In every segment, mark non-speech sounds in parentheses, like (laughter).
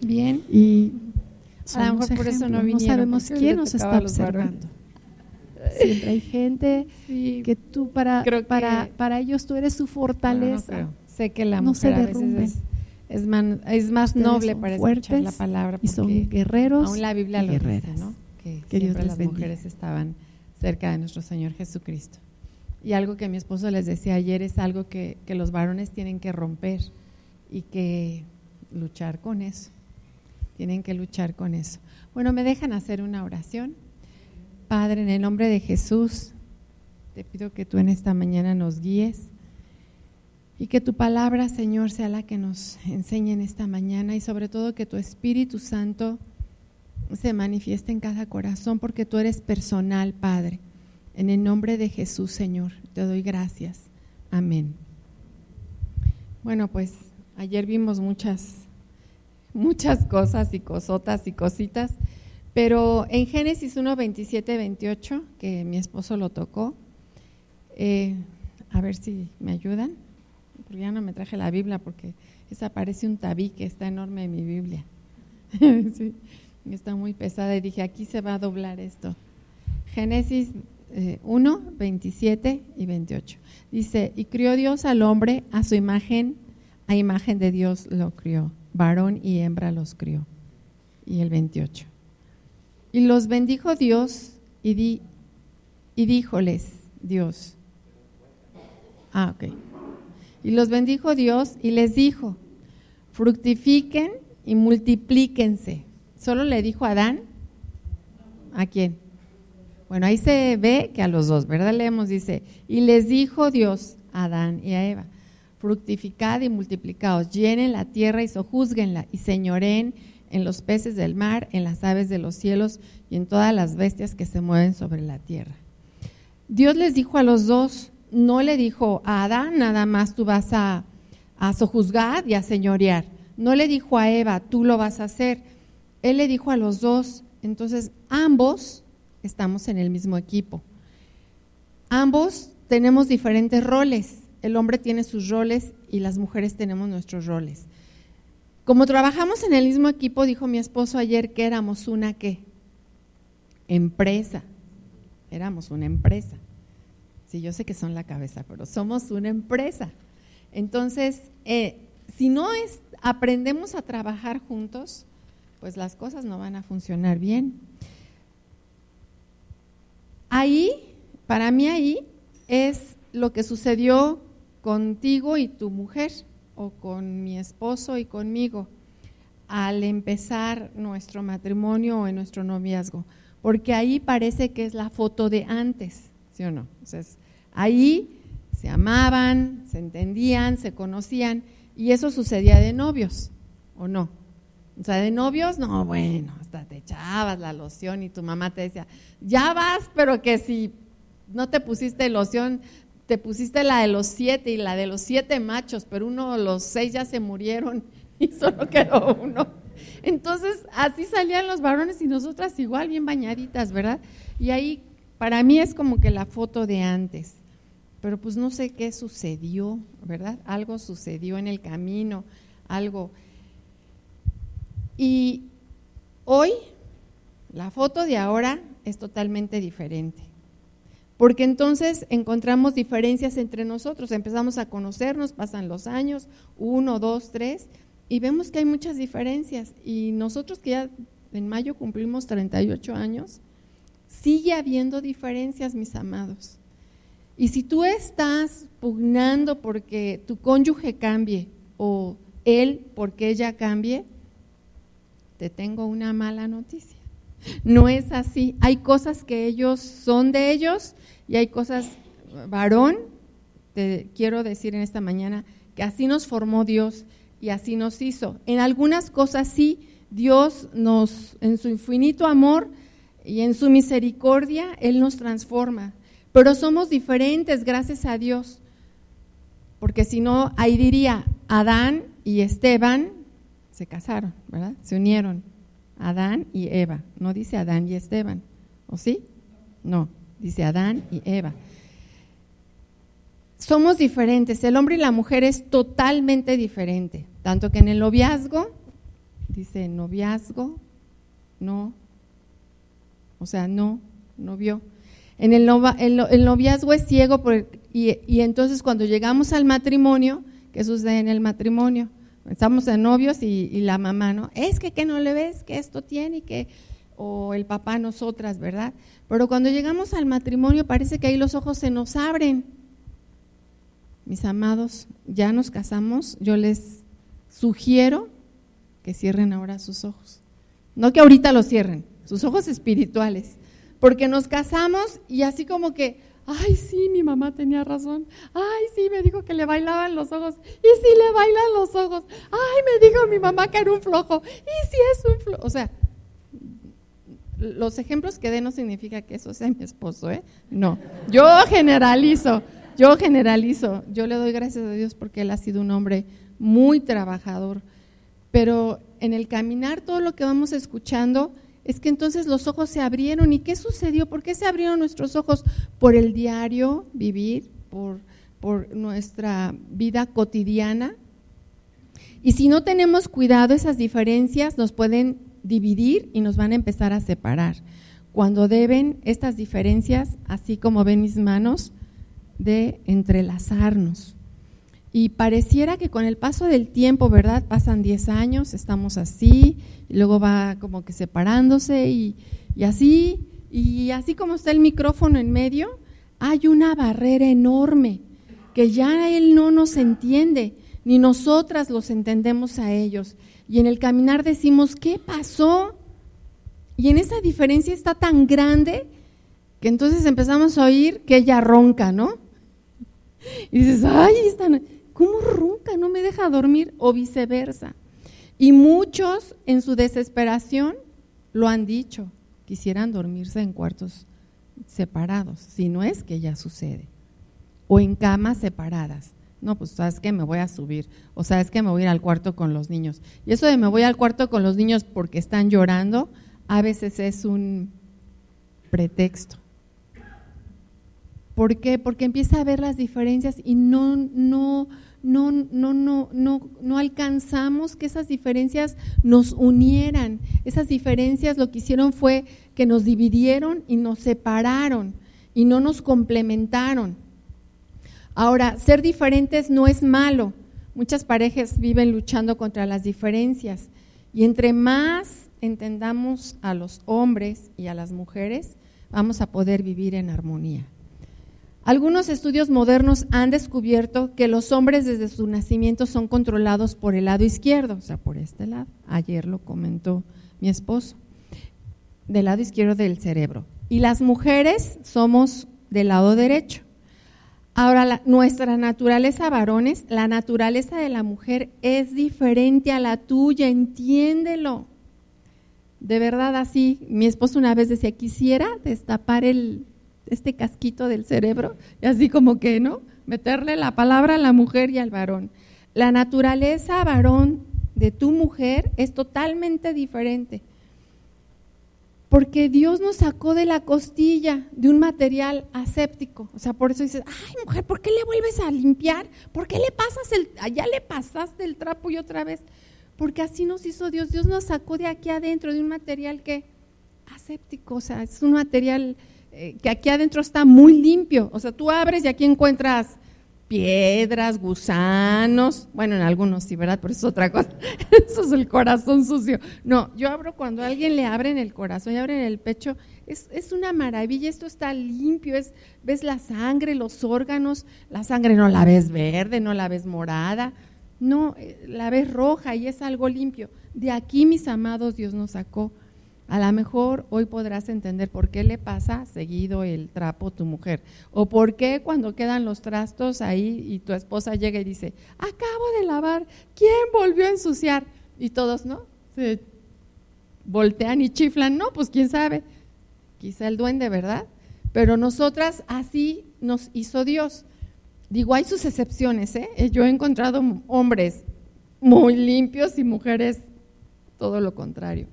Bien. Y a lo mejor por eso no vinieron. No sabemos quién nos está observando. Siempre hay gente Sí, que tú para, Creo que- para, para ellos tú eres su no fortaleza. creo. Sé que la No se mujer a veces es, es, man- es más Ustedes noble para escuchar la palabra y son porque guerreros aún la Biblia lo dice, guerreras. ¿no? Que, siempre las bendiga. mujeres estaban cerca de nuestro Señor Jesucristo. Y algo que mi esposo les decía ayer es algo que, que los varones tienen que romper y que luchar con eso. Tienen que luchar con eso. Bueno, me dejan hacer una oración. Padre, en el nombre de Jesús, te pido que tú en esta mañana nos guíes y que tu palabra, Señor, sea la que nos enseñe en esta mañana y sobre todo que tu Espíritu Santo se manifieste en cada corazón porque tú eres personal, Padre. En el nombre de Jesús, Señor, te doy gracias. Amén. Bueno, pues ayer vimos muchas, muchas cosas y cosotas y cositas, pero en Génesis 1, 27, 28, que mi esposo lo tocó, eh, a ver si me ayudan, porque ya no me traje la Biblia porque esa parece un tabique, está enorme en mi Biblia. (laughs) sí, está muy pesada y dije, aquí se va a doblar esto. Génesis eh, 1, 27 y 28. Dice, y crió Dios al hombre a su imagen, a imagen de Dios lo crió, varón y hembra los crió. Y el 28. Y los bendijo Dios y, di, y díjoles Dios. Ah, ok. Y los bendijo Dios y les dijo, fructifiquen y multiplíquense. Solo le dijo a Adán, ¿a quién? Bueno, ahí se ve que a los dos, ¿verdad? Leemos, dice, y les dijo Dios a Adán y a Eva, fructificad y multiplicaos, llenen la tierra y sojúzguenla y señoreen en los peces del mar, en las aves de los cielos y en todas las bestias que se mueven sobre la tierra. Dios les dijo a los dos, no le dijo a Adán, nada más tú vas a, a sojuzgar y a señorear. No le dijo a Eva, tú lo vas a hacer. Él le dijo a los dos, entonces ambos estamos en el mismo equipo. Ambos tenemos diferentes roles. El hombre tiene sus roles y las mujeres tenemos nuestros roles. Como trabajamos en el mismo equipo, dijo mi esposo ayer que éramos una qué? Empresa. Éramos una empresa. Sí, yo sé que son la cabeza, pero somos una empresa. Entonces, eh, si no es, aprendemos a trabajar juntos, pues las cosas no van a funcionar bien. Ahí, para mí ahí, es lo que sucedió contigo y tu mujer, o con mi esposo y conmigo, al empezar nuestro matrimonio o en nuestro noviazgo, porque ahí parece que es la foto de antes, ¿sí o no? Entonces, ahí se amaban, se entendían, se conocían, y eso sucedía de novios, ¿o no? O sea, de novios, no, bueno, hasta te echabas la loción y tu mamá te decía, ya vas, pero que si no te pusiste loción, te pusiste la de los siete y la de los siete machos, pero uno, los seis ya se murieron (laughs) y solo quedó uno. Entonces, así salían los varones y nosotras igual, bien bañaditas, ¿verdad? Y ahí, para mí es como que la foto de antes, pero pues no sé qué sucedió, ¿verdad? Algo sucedió en el camino, algo. Y hoy, la foto de ahora es totalmente diferente. Porque entonces encontramos diferencias entre nosotros, empezamos a conocernos, pasan los años, uno, dos, tres, y vemos que hay muchas diferencias. Y nosotros que ya en mayo cumplimos 38 años, sigue habiendo diferencias, mis amados. Y si tú estás pugnando porque tu cónyuge cambie o él porque ella cambie, te tengo una mala noticia. No es así. Hay cosas que ellos son de ellos y hay cosas, varón, te quiero decir en esta mañana, que así nos formó Dios y así nos hizo. En algunas cosas sí, Dios nos, en su infinito amor y en su misericordia, Él nos transforma. Pero somos diferentes, gracias a Dios. Porque si no, ahí diría, Adán y Esteban se casaron, ¿verdad? Se unieron. Adán y Eva. No dice Adán y Esteban, ¿o sí? No, dice Adán y Eva. Somos diferentes, el hombre y la mujer es totalmente diferente, tanto que en el noviazgo, dice noviazgo, no, o sea, no, no vio. En el, el, noviazgo es ciego y, entonces cuando llegamos al matrimonio, ¿qué sucede en el matrimonio? Estamos de novios y, y, la mamá, ¿no? Es que, que no le ves que esto tiene y que, o el papá nosotras, ¿verdad? Pero cuando llegamos al matrimonio parece que ahí los ojos se nos abren. Mis amados, ya nos casamos, yo les sugiero que cierren ahora sus ojos. No que ahorita los cierren, sus ojos espirituales porque nos casamos y así como que, ay, sí, mi mamá tenía razón, ay, sí, me dijo que le bailaban los ojos, y sí le bailan los ojos, ay, me dijo mi mamá que era un flojo, y sí es un flojo, o sea, los ejemplos que dé no significa que eso sea mi esposo, ¿eh? No, yo generalizo, yo generalizo, yo le doy gracias a Dios porque él ha sido un hombre muy trabajador, pero en el caminar todo lo que vamos escuchando, es que entonces los ojos se abrieron. ¿Y qué sucedió? ¿Por qué se abrieron nuestros ojos? Por el diario vivir, por, por nuestra vida cotidiana. Y si no tenemos cuidado, esas diferencias nos pueden dividir y nos van a empezar a separar. Cuando deben estas diferencias, así como ven mis manos, de entrelazarnos. Y pareciera que con el paso del tiempo, ¿verdad? Pasan 10 años, estamos así, y luego va como que separándose y, y así, y así como está el micrófono en medio, hay una barrera enorme que ya él no nos entiende, ni nosotras los entendemos a ellos. Y en el caminar decimos, ¿qué pasó? Y en esa diferencia está tan grande que entonces empezamos a oír que ella ronca, ¿no? Y dices, ay, ¿cómo ronca? No me deja dormir, o viceversa. Y muchos en su desesperación lo han dicho, quisieran dormirse en cuartos separados, si no es que ya sucede, o en camas separadas. No, pues sabes que me voy a subir, o sabes que me voy a ir al cuarto con los niños. Y eso de me voy al cuarto con los niños porque están llorando, a veces es un pretexto. ¿Por qué? Porque empieza a ver las diferencias y no, no, no, no, no, no, no alcanzamos que esas diferencias nos unieran. Esas diferencias lo que hicieron fue que nos dividieron y nos separaron y no nos complementaron. Ahora, ser diferentes no es malo. Muchas parejas viven luchando contra las diferencias y entre más entendamos a los hombres y a las mujeres, vamos a poder vivir en armonía. Algunos estudios modernos han descubierto que los hombres desde su nacimiento son controlados por el lado izquierdo, o sea, por este lado. Ayer lo comentó mi esposo, del lado izquierdo del cerebro. Y las mujeres somos del lado derecho. Ahora, nuestra naturaleza varones, la naturaleza de la mujer es diferente a la tuya, entiéndelo. De verdad, así, mi esposo una vez decía, quisiera destapar el, este casquito del cerebro y así como que, ¿no? Meterle la palabra a la mujer y al varón. La naturaleza varón de tu mujer es totalmente diferente. Porque Dios nos sacó de la costilla de un material aséptico. O sea, por eso dices, ay mujer, ¿por qué le vuelves a limpiar? ¿Por qué le pasas el, allá le pasaste el trapo y otra vez? Porque así nos hizo Dios. Dios nos sacó de aquí adentro de un material que aséptico, o sea, es un material eh, que aquí adentro está muy limpio. O sea, tú abres y aquí encuentras piedras, gusanos, bueno, en algunos sí, ¿verdad? Pero eso es otra cosa, (laughs) eso es el corazón sucio. No, yo abro cuando alguien le abre en el corazón y abre en el pecho, es, es, una maravilla, esto está limpio, es, ves la sangre, los órganos, la sangre no la ves verde, no la ves morada, no, eh, la ves roja y es algo limpio. De aquí, mis amados, Dios nos sacó a lo mejor hoy podrás entender por qué le pasa seguido el trapo a tu mujer. O por qué cuando quedan los trastos ahí y tu esposa llega y dice, acabo de lavar, ¿quién volvió a ensuciar? Y todos, ¿no? Se voltean y chiflan, no, pues quién sabe. Quizá el duende, ¿verdad? Pero nosotras así nos hizo Dios. Digo, hay sus excepciones, ¿eh? Yo he encontrado hombres muy limpios y mujeres todo lo contrario.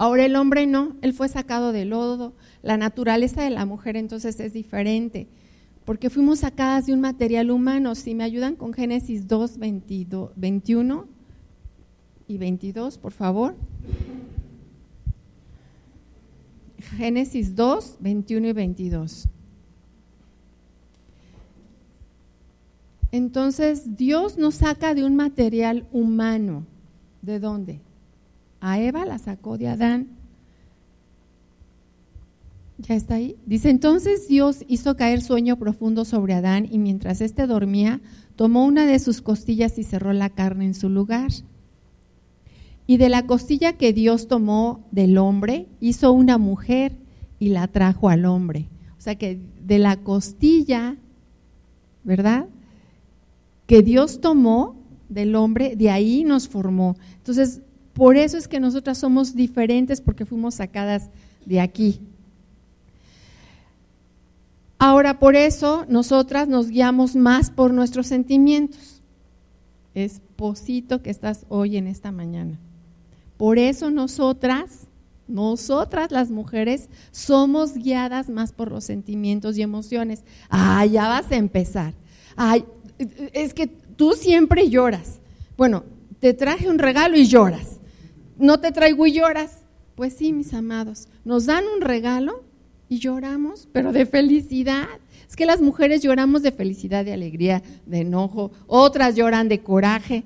Ahora el hombre no, él fue sacado del lodo. La naturaleza de la mujer entonces es diferente, porque fuimos sacadas de un material humano. Si me ayudan con Génesis 2, 21, y 22, por favor. Génesis 2, 21 y 22. Entonces Dios nos saca de un material humano. ¿De dónde? A Eva la sacó de Adán. Ya está ahí. Dice, entonces Dios hizo caer sueño profundo sobre Adán y mientras éste dormía, tomó una de sus costillas y cerró la carne en su lugar. Y de la costilla que Dios tomó del hombre, hizo una mujer y la trajo al hombre. O sea que de la costilla, ¿verdad? Que Dios tomó del hombre, de ahí nos formó. Entonces, por eso es que nosotras somos diferentes porque fuimos sacadas de aquí. Ahora, por eso nosotras nos guiamos más por nuestros sentimientos. Esposito que estás hoy en esta mañana. Por eso nosotras, nosotras las mujeres, somos guiadas más por los sentimientos y emociones. Ah, ya vas a empezar. Ay, es que tú siempre lloras. Bueno, te traje un regalo y lloras. No te traigo y lloras. Pues sí, mis amados, nos dan un regalo y lloramos, pero de felicidad. Es que las mujeres lloramos de felicidad, de alegría, de enojo, otras lloran de coraje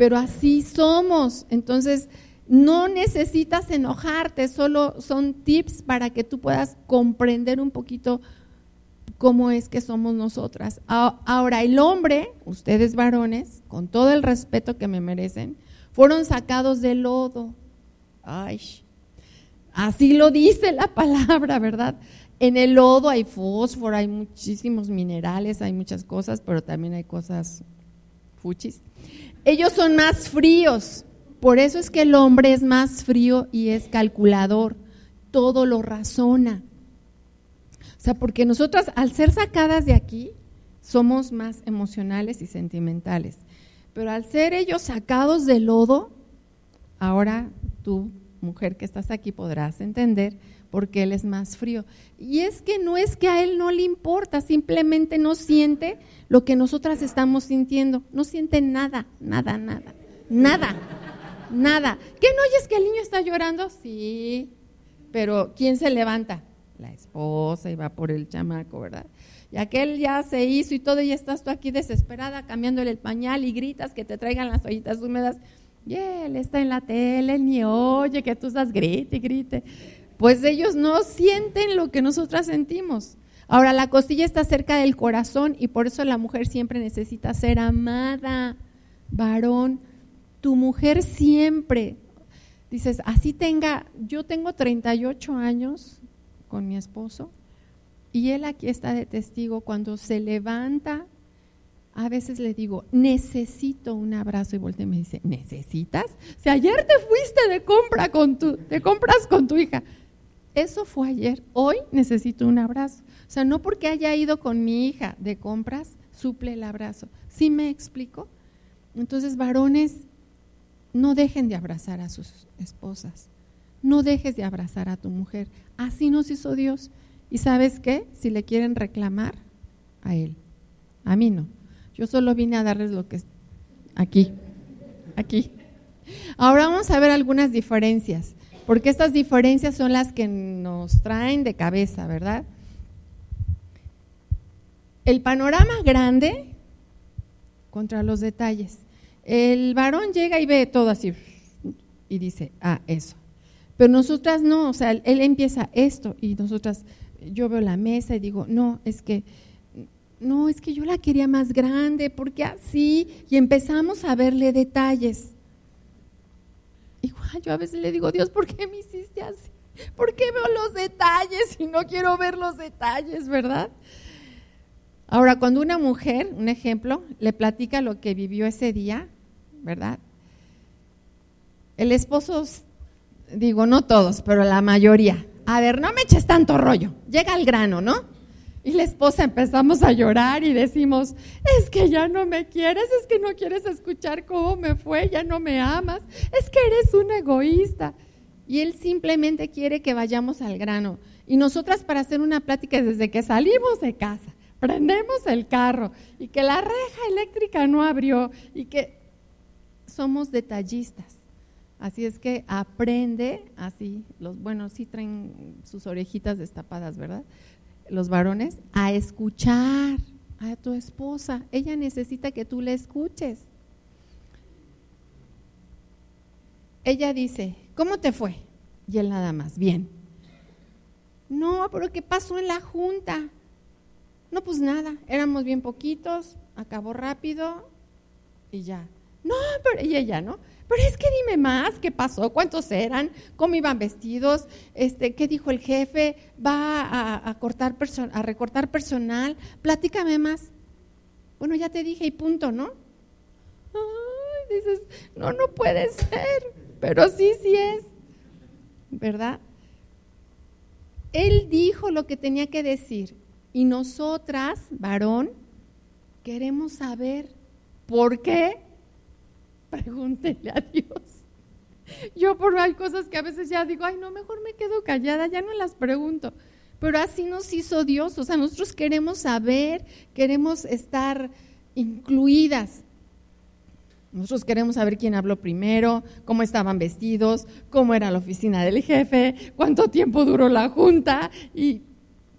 pero así somos. Entonces, no necesitas enojarte, solo son tips para que tú puedas comprender un poquito cómo es que somos nosotras. Ahora, el hombre, ustedes varones, con todo el respeto que me merecen, fueron sacados del lodo. Ay, así lo dice la palabra, ¿verdad? En el lodo hay fósforo, hay muchísimos minerales, hay muchas cosas, pero también hay cosas fuchis. Ellos son más fríos. Por eso es que el hombre es más frío y es calculador. Todo lo razona. O sea, porque nosotras al ser sacadas de aquí somos más emocionales y sentimentales. Pero al ser ellos sacados del lodo, ahora tú, mujer que estás aquí, podrás entender porque él es más frío. Y es que no es que a él no le importa, simplemente no siente lo que nosotras estamos sintiendo. No siente nada, nada, nada, nada, nada. ¿Qué no oyes que el niño está llorando? Sí, pero ¿quién se levanta? La esposa y va por el chamaco, ¿verdad? Y aquel ya se hizo y todo, y estás tú aquí desesperada cambiándole el pañal y gritas que te traigan las ollitas húmedas. Y él está en la tele, ni oye que tú estás grite y grite pues ellos no sienten lo que nosotras sentimos. Ahora, la costilla está cerca del corazón y por eso la mujer siempre necesita ser amada. Varón, tu mujer siempre, dices, así tenga, yo tengo 38 años con mi esposo y él aquí está de testigo, cuando se levanta, a veces le digo, necesito un abrazo y voltea y me dice, ¿necesitas? Si ayer te fuiste de compra con tu, de compras con tu hija, eso fue ayer, hoy necesito un abrazo. O sea, no porque haya ido con mi hija de compras, suple el abrazo. ¿Sí me explico? Entonces, varones, no dejen de abrazar a sus esposas. No dejes de abrazar a tu mujer. Así nos hizo Dios. ¿Y sabes qué? Si le quieren reclamar, a Él. A mí no. Yo solo vine a darles lo que es aquí. Aquí. Ahora vamos a ver algunas diferencias porque estas diferencias son las que nos traen de cabeza, ¿verdad? El panorama grande contra los detalles. El varón llega y ve todo así y dice, ah, eso. Pero nosotras no, o sea, él empieza esto y nosotras, yo veo la mesa y digo, no, es que, no, es que yo la quería más grande, porque así, y empezamos a verle detalles. Igual yo a veces le digo, Dios, ¿por qué me hiciste así? ¿Por qué veo los detalles y no quiero ver los detalles, verdad? Ahora, cuando una mujer, un ejemplo, le platica lo que vivió ese día, ¿verdad? El esposo, digo, no todos, pero la mayoría, a ver, no me eches tanto rollo, llega al grano, ¿no? Y la esposa empezamos a llorar y decimos, es que ya no me quieres, es que no quieres escuchar cómo me fue, ya no me amas, es que eres un egoísta. Y él simplemente quiere que vayamos al grano. Y nosotras para hacer una plática desde que salimos de casa, prendemos el carro y que la reja eléctrica no abrió y que somos detallistas. Así es que aprende así, los bueno, sí traen sus orejitas destapadas, ¿verdad? Los varones a escuchar a tu esposa. Ella necesita que tú le escuches. Ella dice, ¿cómo te fue? Y él nada más, bien. No, pero ¿qué pasó en la junta? No, pues nada, éramos bien poquitos, acabó rápido y ya. No, pero y ella, ¿no? Pero es que dime más, ¿qué pasó? ¿Cuántos eran? ¿Cómo iban vestidos? Este, ¿Qué dijo el jefe? ¿Va a, cortar a recortar personal? Platícame más. Bueno, ya te dije y punto, ¿no? Ay, dices, no, no puede ser, pero sí, sí es, ¿verdad? Él dijo lo que tenía que decir y nosotras, varón, queremos saber por qué. Pregúntele a Dios. Yo por hay cosas que a veces ya digo, ay, no, mejor me quedo callada, ya no las pregunto. Pero así nos hizo Dios, o sea, nosotros queremos saber, queremos estar incluidas. Nosotros queremos saber quién habló primero, cómo estaban vestidos, cómo era la oficina del jefe, cuánto tiempo duró la junta y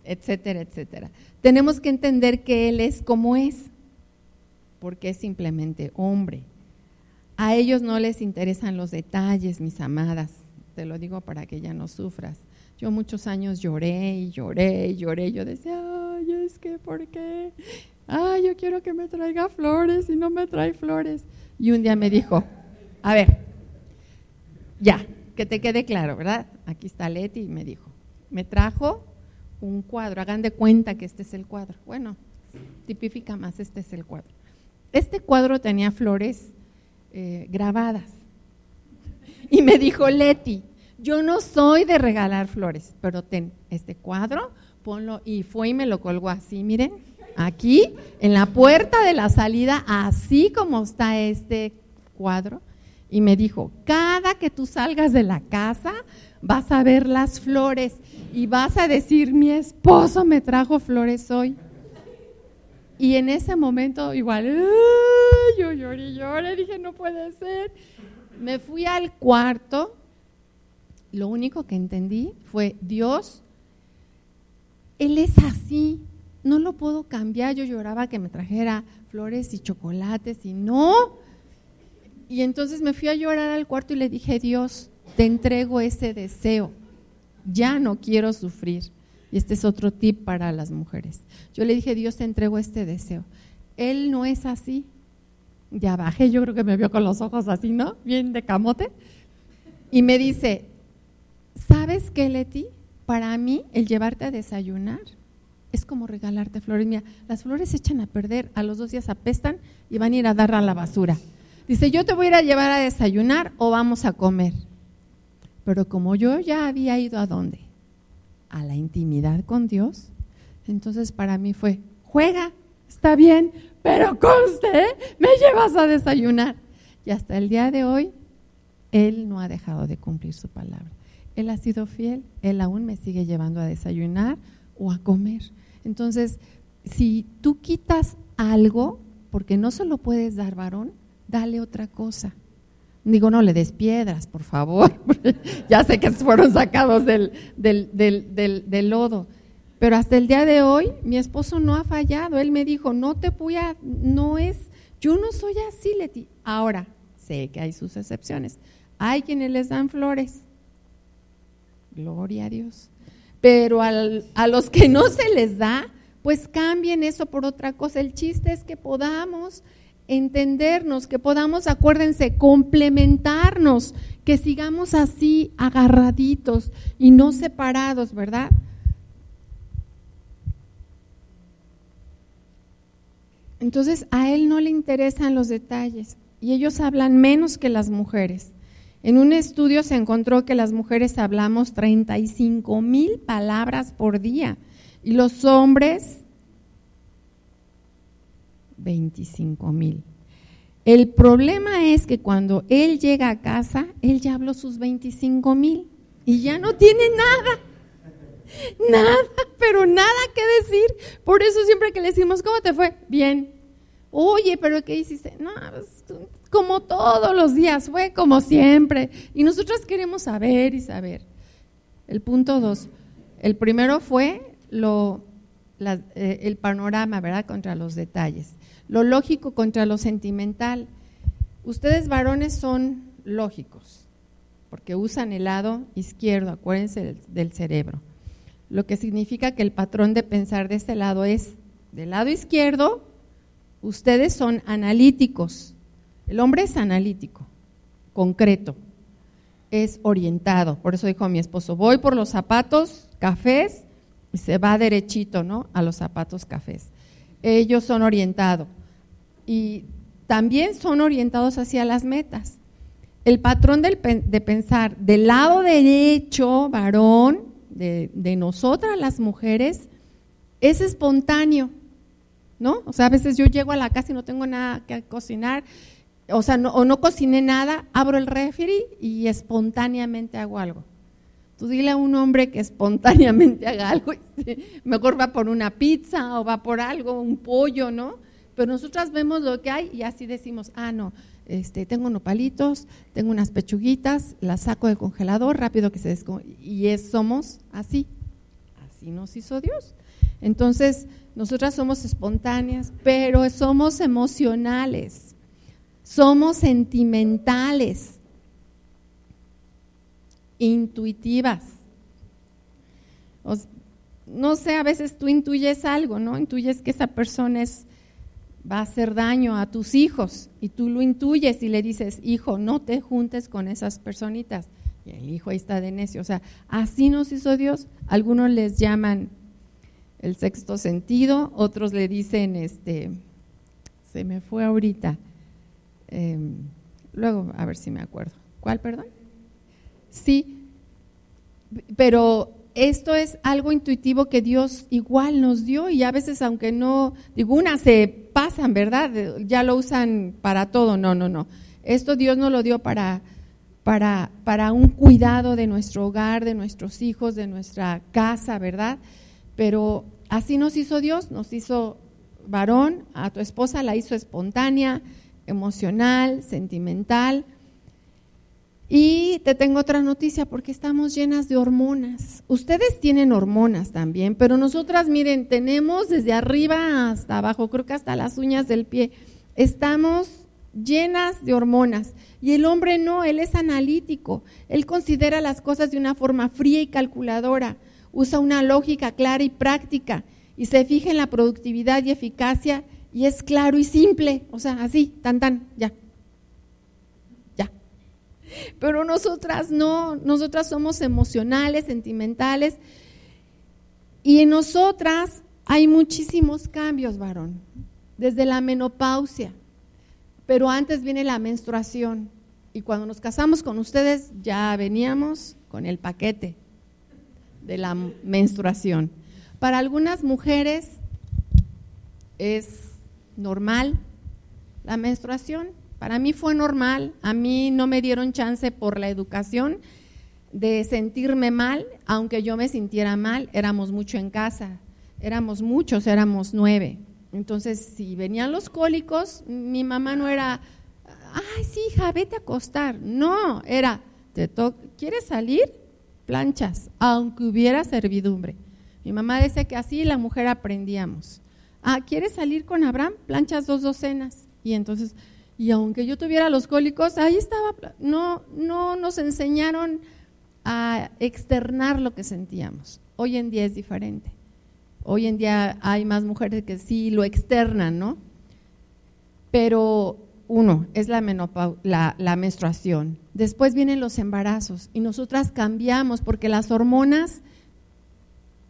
etcétera, etcétera. Tenemos que entender que Él es como es, porque es simplemente hombre. A ellos no les interesan los detalles, mis amadas. Te lo digo para que ya no sufras. Yo muchos años lloré y lloré y lloré. Yo decía, ay, es que, ¿por qué? Ay, yo quiero que me traiga flores y no me trae flores. Y un día me dijo, a ver, ya, que te quede claro, ¿verdad? Aquí está Leti y me dijo, me trajo un cuadro, hagan de cuenta que este es el cuadro. Bueno, tipifica más, este es el cuadro. Este cuadro tenía flores eh, grabadas. Y me dijo Leti, yo no soy de regalar flores, pero ten este cuadro, ponlo, y fue y me lo colgó así, miren, aquí, en la puerta de la salida, así como está este cuadro, y me dijo, cada que tú salgas de la casa, vas a ver las flores y vas a decir, mi esposo me trajo flores hoy. Y en ese momento igual, yo lloré y lloré, dije, no puede ser. Me fui al cuarto, lo único que entendí fue, Dios, Él es así, no lo puedo cambiar. Yo lloraba que me trajera flores y chocolates y no. Y entonces me fui a llorar al cuarto y le dije, Dios, te entrego ese deseo, ya no quiero sufrir. Y este es otro tip para las mujeres. Yo le dije, Dios te entrego este deseo. Él no es así. Ya bajé, yo creo que me vio con los ojos así, ¿no? Bien de camote. Y me dice, ¿sabes qué, Leti? Para mí, el llevarte a desayunar es como regalarte flores. Mira, las flores se echan a perder, a los dos días apestan y van a ir a dar a la basura. Dice, yo te voy a ir a llevar a desayunar o vamos a comer. Pero como yo ya había ido a dónde? A la intimidad con Dios, entonces para mí fue, juega, está bien, pero conste, me llevas a desayunar. Y hasta el día de hoy, Él no ha dejado de cumplir su palabra. Él ha sido fiel, Él aún me sigue llevando a desayunar o a comer. Entonces, si tú quitas algo, porque no se lo puedes dar varón, dale otra cosa. Digo, no le des piedras, por favor. (laughs) ya sé que fueron sacados del, del, del, del, lodo. Pero hasta el día de hoy, mi esposo no ha fallado. Él me dijo, no te voy no es, yo no soy así, Leti. Ahora, sé que hay sus excepciones. Hay quienes les dan flores. Gloria a Dios. Pero al, a los que no se les da, pues cambien eso por otra cosa. El chiste es que podamos entendernos, que podamos, acuérdense, complementarnos, que sigamos así agarraditos y no separados, ¿verdad? Entonces a él no le interesan los detalles y ellos hablan menos que las mujeres. En un estudio se encontró que las mujeres hablamos 35 mil palabras por día y los hombres 25 mil. El problema es que cuando él llega a casa, él ya habló sus 25 mil y ya no tiene nada. Nada, pero nada que decir. Por eso siempre que le decimos, ¿cómo te fue? Bien. Oye, pero ¿qué hiciste? No, pues, como todos los días, fue como siempre. Y nosotros queremos saber y saber. El punto dos. El primero fue lo, eh, el panorama, ¿verdad? Contra los detalles. Lo lógico contra lo sentimental. Ustedes varones son lógicos, porque usan el lado izquierdo, acuérdense del, cerebro. Lo que significa que el patrón de pensar de este lado es, del lado izquierdo, ustedes son analíticos. El hombre es analítico, concreto, es orientado. Por eso dijo mi esposo, voy por los zapatos cafés y se va derechito, ¿no? A los zapatos cafés. Ellos son orientados y también son orientados hacia las metas. El patrón de pensar del lado derecho, varón, de, de nosotras las mujeres, es espontáneo, ¿no? O sea, a veces yo llego a la casa y no tengo nada que cocinar, o sea, no, o no cociné nada, abro el refri y espontáneamente hago algo. Tú dile a un hombre que espontáneamente (laughs) haga algo, mejor va por una pizza o va por algo, un pollo, ¿no? Pero nosotras vemos lo que hay y así decimos, ah, no, este, tengo nopalitos, tengo unas pechuguitas, las saco del congelador rápido que se y es, somos así, así nos hizo Dios. Entonces, nosotras somos espontáneas, pero somos emocionales, somos sentimentales intuitivas. no sé, a veces tú intuyes algo, ¿no? Intuyes que esa persona es, va a hacer daño a tus hijos y tú lo intuyes y le dices, hijo, no te juntes con esas personitas. Y el hijo ahí está de necio. O sea, así nos hizo Dios. Algunos les llaman el sexto sentido, otros le dicen, este, se me fue ahorita. Em, luego, a ver si me acuerdo. ¿Cuál, perdón? Sí, pero esto es algo intuitivo que Dios igual nos dio y a veces aunque no, digo, unas se pasan, ¿verdad? Ya lo usan para todo, no, no, no. Esto Dios nos lo dio para, para, para un cuidado de nuestro hogar, de nuestros hijos, de nuestra casa, ¿verdad? Pero así nos hizo Dios, nos hizo varón, a tu esposa la hizo espontánea, emocional, sentimental, y te tengo otra noticia porque estamos llenas de hormonas. Ustedes tienen hormonas también, pero nosotras, miren, tenemos desde arriba hasta abajo, creo que hasta las uñas del pie. Estamos llenas de hormonas. Y el hombre no, él es analítico. Él considera las cosas de una forma fría y calculadora. Usa una lógica clara y práctica y se fija en la productividad y eficacia y es claro y simple. O sea, así, tan tan, ya. Pero nosotras no, nosotras somos emocionales, sentimentales. Y en nosotras hay muchísimos cambios, varón, desde la menopausia. Pero antes viene la menstruación. Y cuando nos casamos con ustedes ya veníamos con el paquete de la menstruación. Para algunas mujeres es normal la menstruación, para mí fue normal, a mí no me dieron chance por la educación de sentirme mal, aunque yo me sintiera mal, éramos mucho en casa, éramos muchos, éramos nueve. Entonces, si venían los cólicos, mi mamá no era, ay, sí, hija, vete a acostar. No, era, ¿te ¿quieres salir? Planchas, aunque hubiera servidumbre. Mi mamá decía que así la mujer aprendíamos. Ah, ¿quieres salir con Abraham? Planchas dos docenas. Y entonces y aunque yo tuviera los cólicos, ahí estaba, no, no nos enseñaron a externar lo que sentíamos. Hoy en día es diferente. Hoy en día hay más mujeres que sí lo externan, ¿no? Pero uno, es la, la, la menstruación. Después vienen los embarazos y nosotras cambiamos porque las hormonas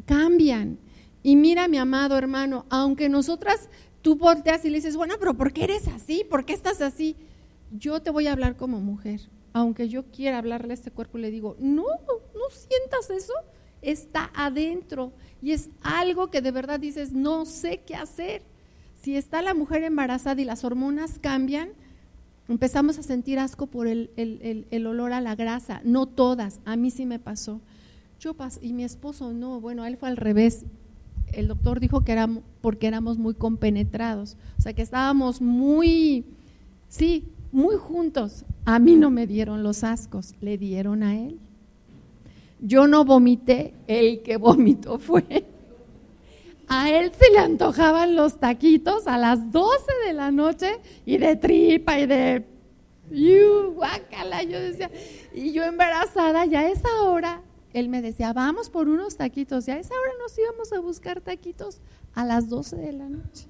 cambian. Y mira, mi amado hermano, aunque nosotras tú volteas y le dices, bueno, pero ¿por qué eres así? ¿Por qué estás así? Yo te voy a hablar como mujer. Aunque yo quiera hablarle a este cuerpo, le digo, no, no sientas eso. Está adentro y es algo que de verdad dices, no sé qué hacer. Si está la mujer embarazada y las hormonas cambian, empezamos a sentir asco por el, el, olor a la grasa. No todas, a mí sí me pasó. Yo y mi esposo no, bueno, él fue al revés el doctor dijo que era porque éramos muy compenetrados, o sea que estábamos muy, sí, muy juntos. A mí no me dieron los ascos, le dieron a él. Yo no vomité, el que vomitó fue. A él se le antojaban los taquitos a las 12 de la noche y de tripa y de ¡Yu, guácala! Yo decía, y yo embarazada, ya a esa hora, él me decía, vamos por unos taquitos. Ya a esa hora nos íbamos a buscar taquitos a las 12 de la noche.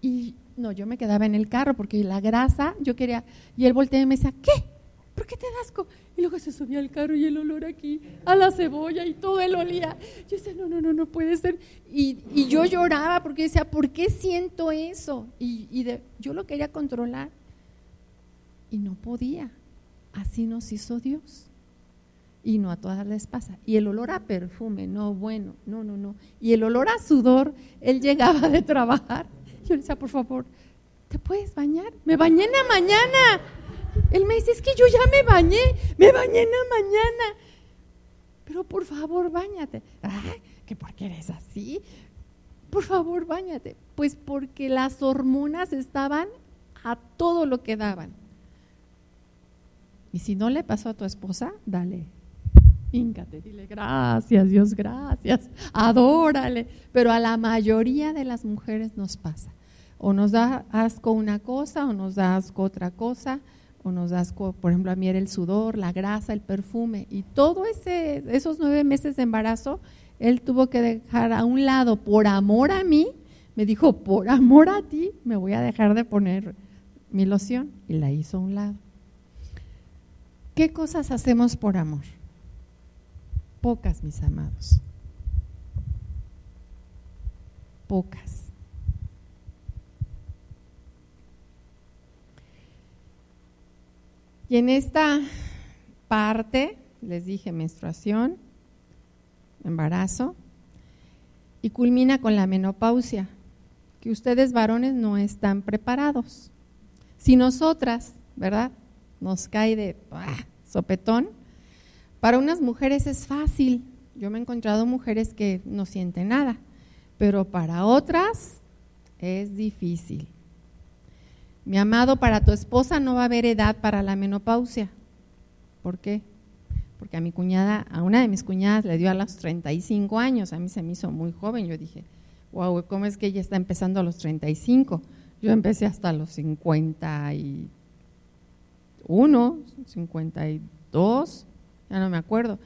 Y no, yo me quedaba en el carro porque la grasa, yo quería, y él volteaba y me decía, ¿qué? ¿Por qué te das? Y luego se subía al carro y el olor aquí, a la cebolla y todo él olía. Yo decía, no, no, no, no puede ser. Y, y yo lloraba porque decía, ¿por qué siento eso? Y, y yo lo quería controlar y no podía. Así nos hizo Dios. Y no a todas les pasa. Y el olor a perfume, no, bueno, no, no, no. Y el olor a sudor, él llegaba de trabajar. Yo le decía, por favor, ¿te puedes bañar? Me bañé en la mañana. Él me dice, es que yo ya me bañé, me bañé en la mañana. Pero por favor, bañate. Ay, ¿que por qué eres así? Por favor, bañate. Pues porque las hormonas estaban a todo lo que daban. Y si no le pasó a tu esposa, dale. Híncate, dile gracias, Dios, gracias. Adórale. Pero a la mayoría de las mujeres nos pasa. O nos da asco una cosa, o nos da asco otra cosa, o nos da asco, por ejemplo, a mí era el sudor, la grasa, el perfume. Y todo ese, esos nueve meses de embarazo, él tuvo que dejar a un lado, por amor a mí, me dijo, por amor a ti, me voy a dejar de poner mi loción. Y la hizo a un lado. ¿Qué cosas hacemos por amor? Pocas, mis amados. Pocas. Y en esta parte, les dije menstruación, embarazo, y culmina con la menopausia, que ustedes varones no están preparados. Si nosotras, ¿verdad? nos cae de sopetón. Para unas mujeres es fácil. Yo me he encontrado mujeres que no sienten nada, pero para otras es difícil. Mi amado, para tu esposa no va a haber edad para la menopausia. ¿Por qué? Porque a mi cuñada, a una de mis cuñadas le dio a los 35 años, a mí se me hizo muy joven. Yo dije, wow, ¿cómo es que ella está empezando a los 35? Yo empecé hasta los 50 y 51, 52, ya no me acuerdo.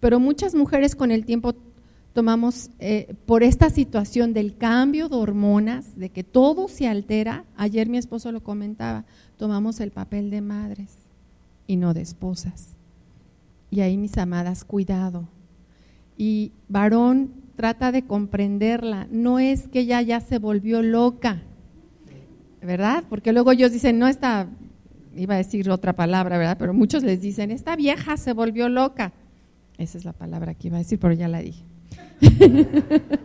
Pero muchas mujeres con el tiempo tomamos, eh, por esta situación del cambio de hormonas, de que todo se altera, ayer mi esposo lo comentaba, tomamos el papel de madres y no de esposas. Y ahí, mis amadas, cuidado. Y varón, trata de comprenderla. No es que ella ya se volvió loca, ¿verdad? Porque luego ellos dicen, no, está iba a decir otra palabra, ¿verdad? Pero muchos les dicen, esta vieja se volvió loca. Esa es la palabra que iba a decir, pero ya la dije. (laughs)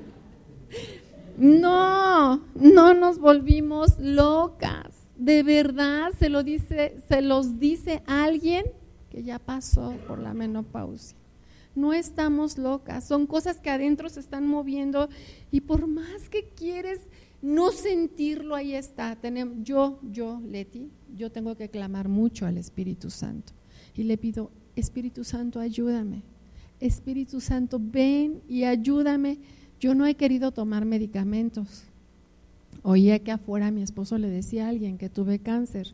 no, no nos volvimos locas. De verdad se lo dice, se los dice alguien que ya pasó por la menopausia. No estamos locas, son cosas que adentro se están moviendo y por más que quieres no sentirlo, ahí está. Tenemos, yo, yo, Leti, yo tengo que clamar mucho al Espíritu Santo. Y le pido, Espíritu Santo, ayúdame. Espíritu Santo, ven y ayúdame. Yo no he querido tomar medicamentos. Oía que afuera mi esposo le decía a alguien que tuve cáncer.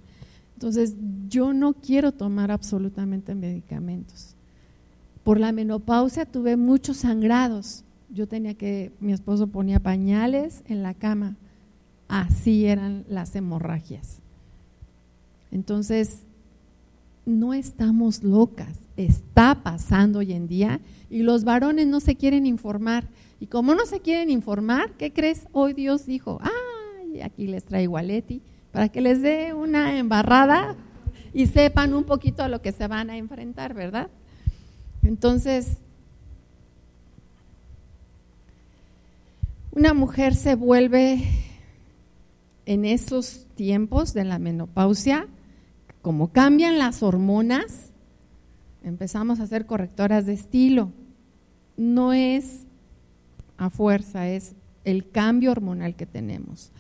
Entonces, yo no quiero tomar absolutamente medicamentos. Por la menopausia tuve muchos sangrados yo tenía que, mi esposo ponía pañales en la cama. Así eran las hemorragias. Entonces, no estamos locas, está pasando hoy en día y los varones no se quieren informar. Y como no se quieren informar, ¿qué crees? Hoy Dios dijo, ay, aquí les traigo a Leti para que les dé una embarrada y sepan un poquito a lo que se van a enfrentar, ¿verdad? Entonces, Una mujer se vuelve en esos tiempos de la menopausia, como cambian las hormonas, empezamos a ser correctoras de estilo. No es a fuerza, es el cambio hormonal que tenemos.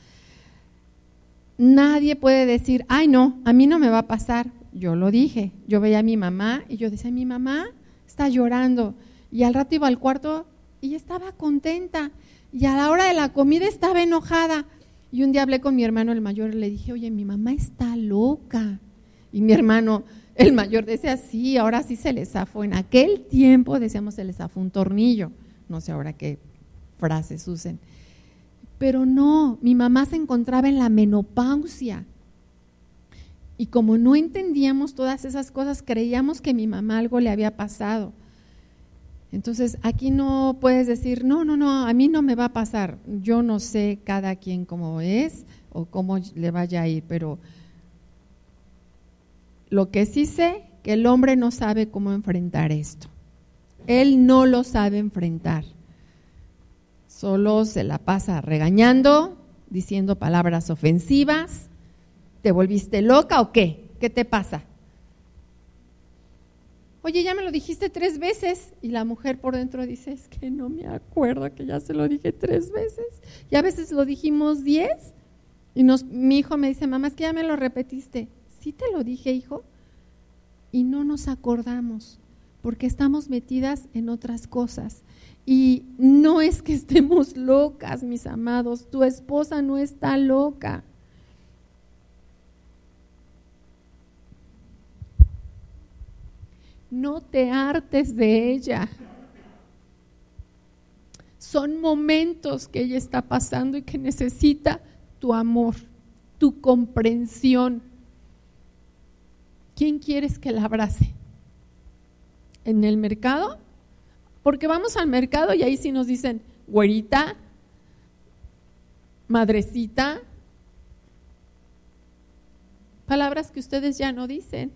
nadie puede decir, ay no, a mí no me va a pasar. Yo lo dije, yo veía a mi mamá y yo decía, mi mamá está llorando. Y al rato iba al cuarto y estaba contenta. Y a la hora de la comida estaba enojada. Y un día hablé con mi hermano el mayor y le dije, oye, mi mamá está loca. Y mi hermano, el mayor, decía, sí, ahora sí se le zafó. En aquel tiempo decíamos se le zafó un tornillo. No sé ahora qué frases usen. Pero no, mi mamá se encontraba en la menopausia. Y como no entendíamos todas esas cosas, creíamos que mi mamá algo le había pasado. Entonces, aquí no puedes decir, no, no, no, a mí no me va a pasar. Yo no sé cada quien cómo es o cómo le vaya a ir, pero lo que sí sé, que el hombre no sabe cómo enfrentar esto. Él no lo sabe enfrentar. Solo se la pasa regañando, diciendo palabras ofensivas. ¿Te volviste loca o qué? ¿Qué te pasa? Oye, ya me lo dijiste tres veces. Y la mujer por dentro dice, es que no me acuerdo que ya se lo dije tres veces. Y a veces lo dijimos diez. Y mi hijo me dice, mamá, es que ya me lo repetiste. Sí te lo dije, hijo. Y no nos acordamos porque estamos metidas en otras cosas. Y no es que (laughs) estemos locas, mis amados, tu esposa no está loca. No te hartes de ella. Son momentos que ella está pasando y que necesita tu amor, tu comprensión. ¿Quién quieres que la abrace? ¿En el mercado? Porque vamos al mercado y ahí sí nos dicen, güerita, madrecita, palabras que ustedes ya no dicen.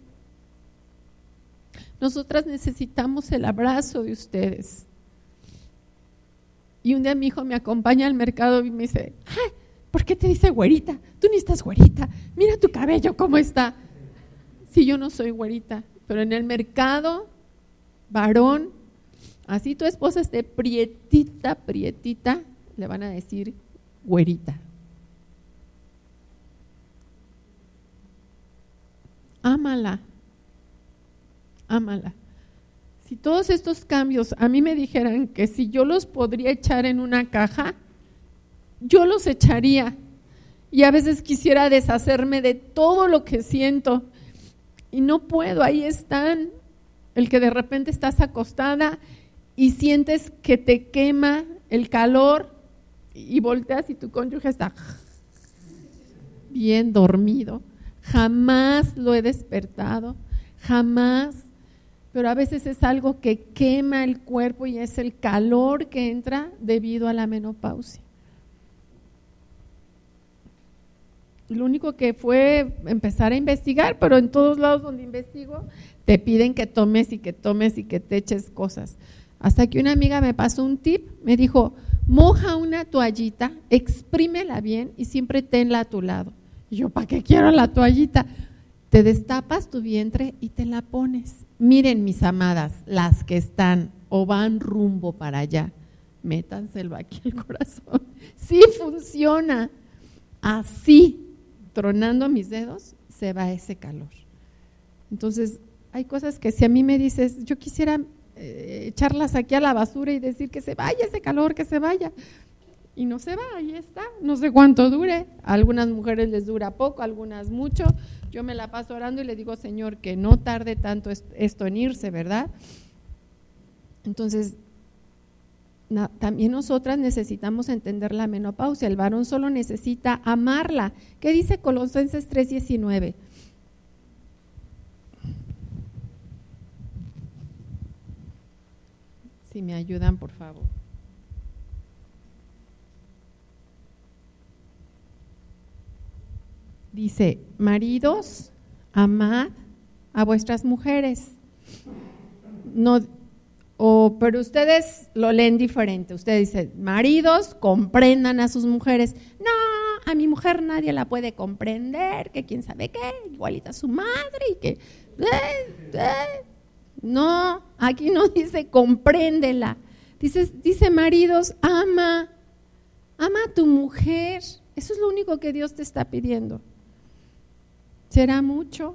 Nosotras necesitamos el abrazo de ustedes. Y un día mi hijo me acompaña al mercado y me dice, ¿por qué te dice güerita? Tú ni estás güerita. Mira tu cabello, ¿cómo está? Yo no soy güerita, pero en el mercado, varón, así tu esposa esté prietita, prietita, le van a decir güerita. Ámala, ámala. Si todos estos cambios a mí me dijeran que si yo los podría echar en una caja, yo los echaría. Y a veces quisiera deshacerme de todo lo que siento. Y no puedo, ahí están. El que de repente estás acostada y sientes que te quema el calor y volteas y tu cónyuge está bien dormido. Jamás lo he despertado, jamás pero a veces es algo que quema el cuerpo y es el calor que entra debido a la menopausia. Lo único que fue empezar a investigar, pero en todos lados donde investigo te piden que tomes y que tomes y que te eches cosas. Hasta que una amiga me pasó un tip, me dijo, moja una toallita, exprímela bien y siempre tenla a tu lado. Y yo, ¿para qué quiero la toallita? Te destapas tu vientre y te la pones. Miren, mis amadas, las que están o van rumbo para allá, métanselo aquí el corazón. Sí funciona. Así, tronando mis dedos, se va ese calor. Entonces, hay cosas que si a mí me dices, yo quisiera eh, echarlas aquí a la basura y decir que se vaya ese calor, que se vaya. Y no se va, ahí está. No sé cuánto dure. A algunas mujeres les dura poco, a algunas mucho yo me la paso orando y le digo, Señor, que no tarde tanto esto en irse, ¿verdad? Entonces, también nosotras necesitamos entender la menopausia. El varón solo necesita amarla. ¿Qué dice Colosenses 3:19? Si me ayudan, por favor. Dice, maridos, amad a vuestras mujeres. No, o, pero ustedes lo leen diferente. Ustedes dicen, maridos, comprendan a sus mujeres. No, a mi mujer nadie la puede comprender, que quién sabe qué, igualita a su madre y que... Eh, eh. No, aquí no dice compréndela. Dice, dice maridos, ama, ama a tu mujer. Eso es lo único que Dios te está pidiendo será mucho.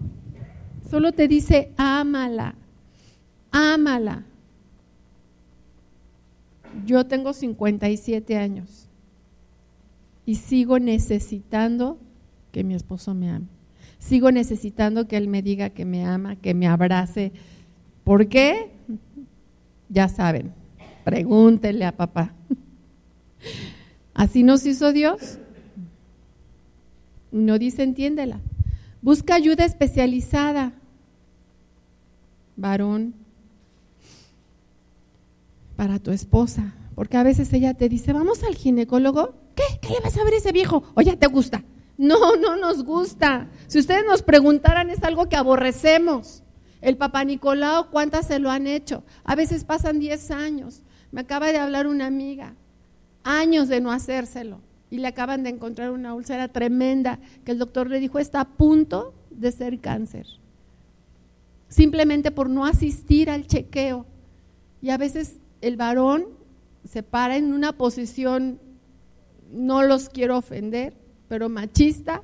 Solo te dice, ámala, ámala. Yo tengo 57 años y sigo necesitando que mi esposo me ame. Sigo necesitando que él me diga que me ama, que me abrace. ¿Por qué? Ya saben, pregúntenle a papá. Así nos hizo Dios. No dice entiéndela. Busca ayuda especializada. Varón, para tu esposa. Porque a veces ella te dice, vamos al ginecólogo. ¿Qué? ¿Qué le vas a ver a ese viejo? ¿O ya te gusta? No, no nos gusta. Si ustedes nos preguntaran, es algo que aborrecemos. El papá Nicolau, ¿cuántas se lo han hecho? A veces pasan 10 años. Me acaba de hablar una amiga, años de no hacérselo. Y le acaban de encontrar una úlcera tremenda que el doctor le dijo está a punto de ser cáncer. Simplemente por no asistir al chequeo. Y a veces el varón se para en una posición, no los quiero ofender, pero machista,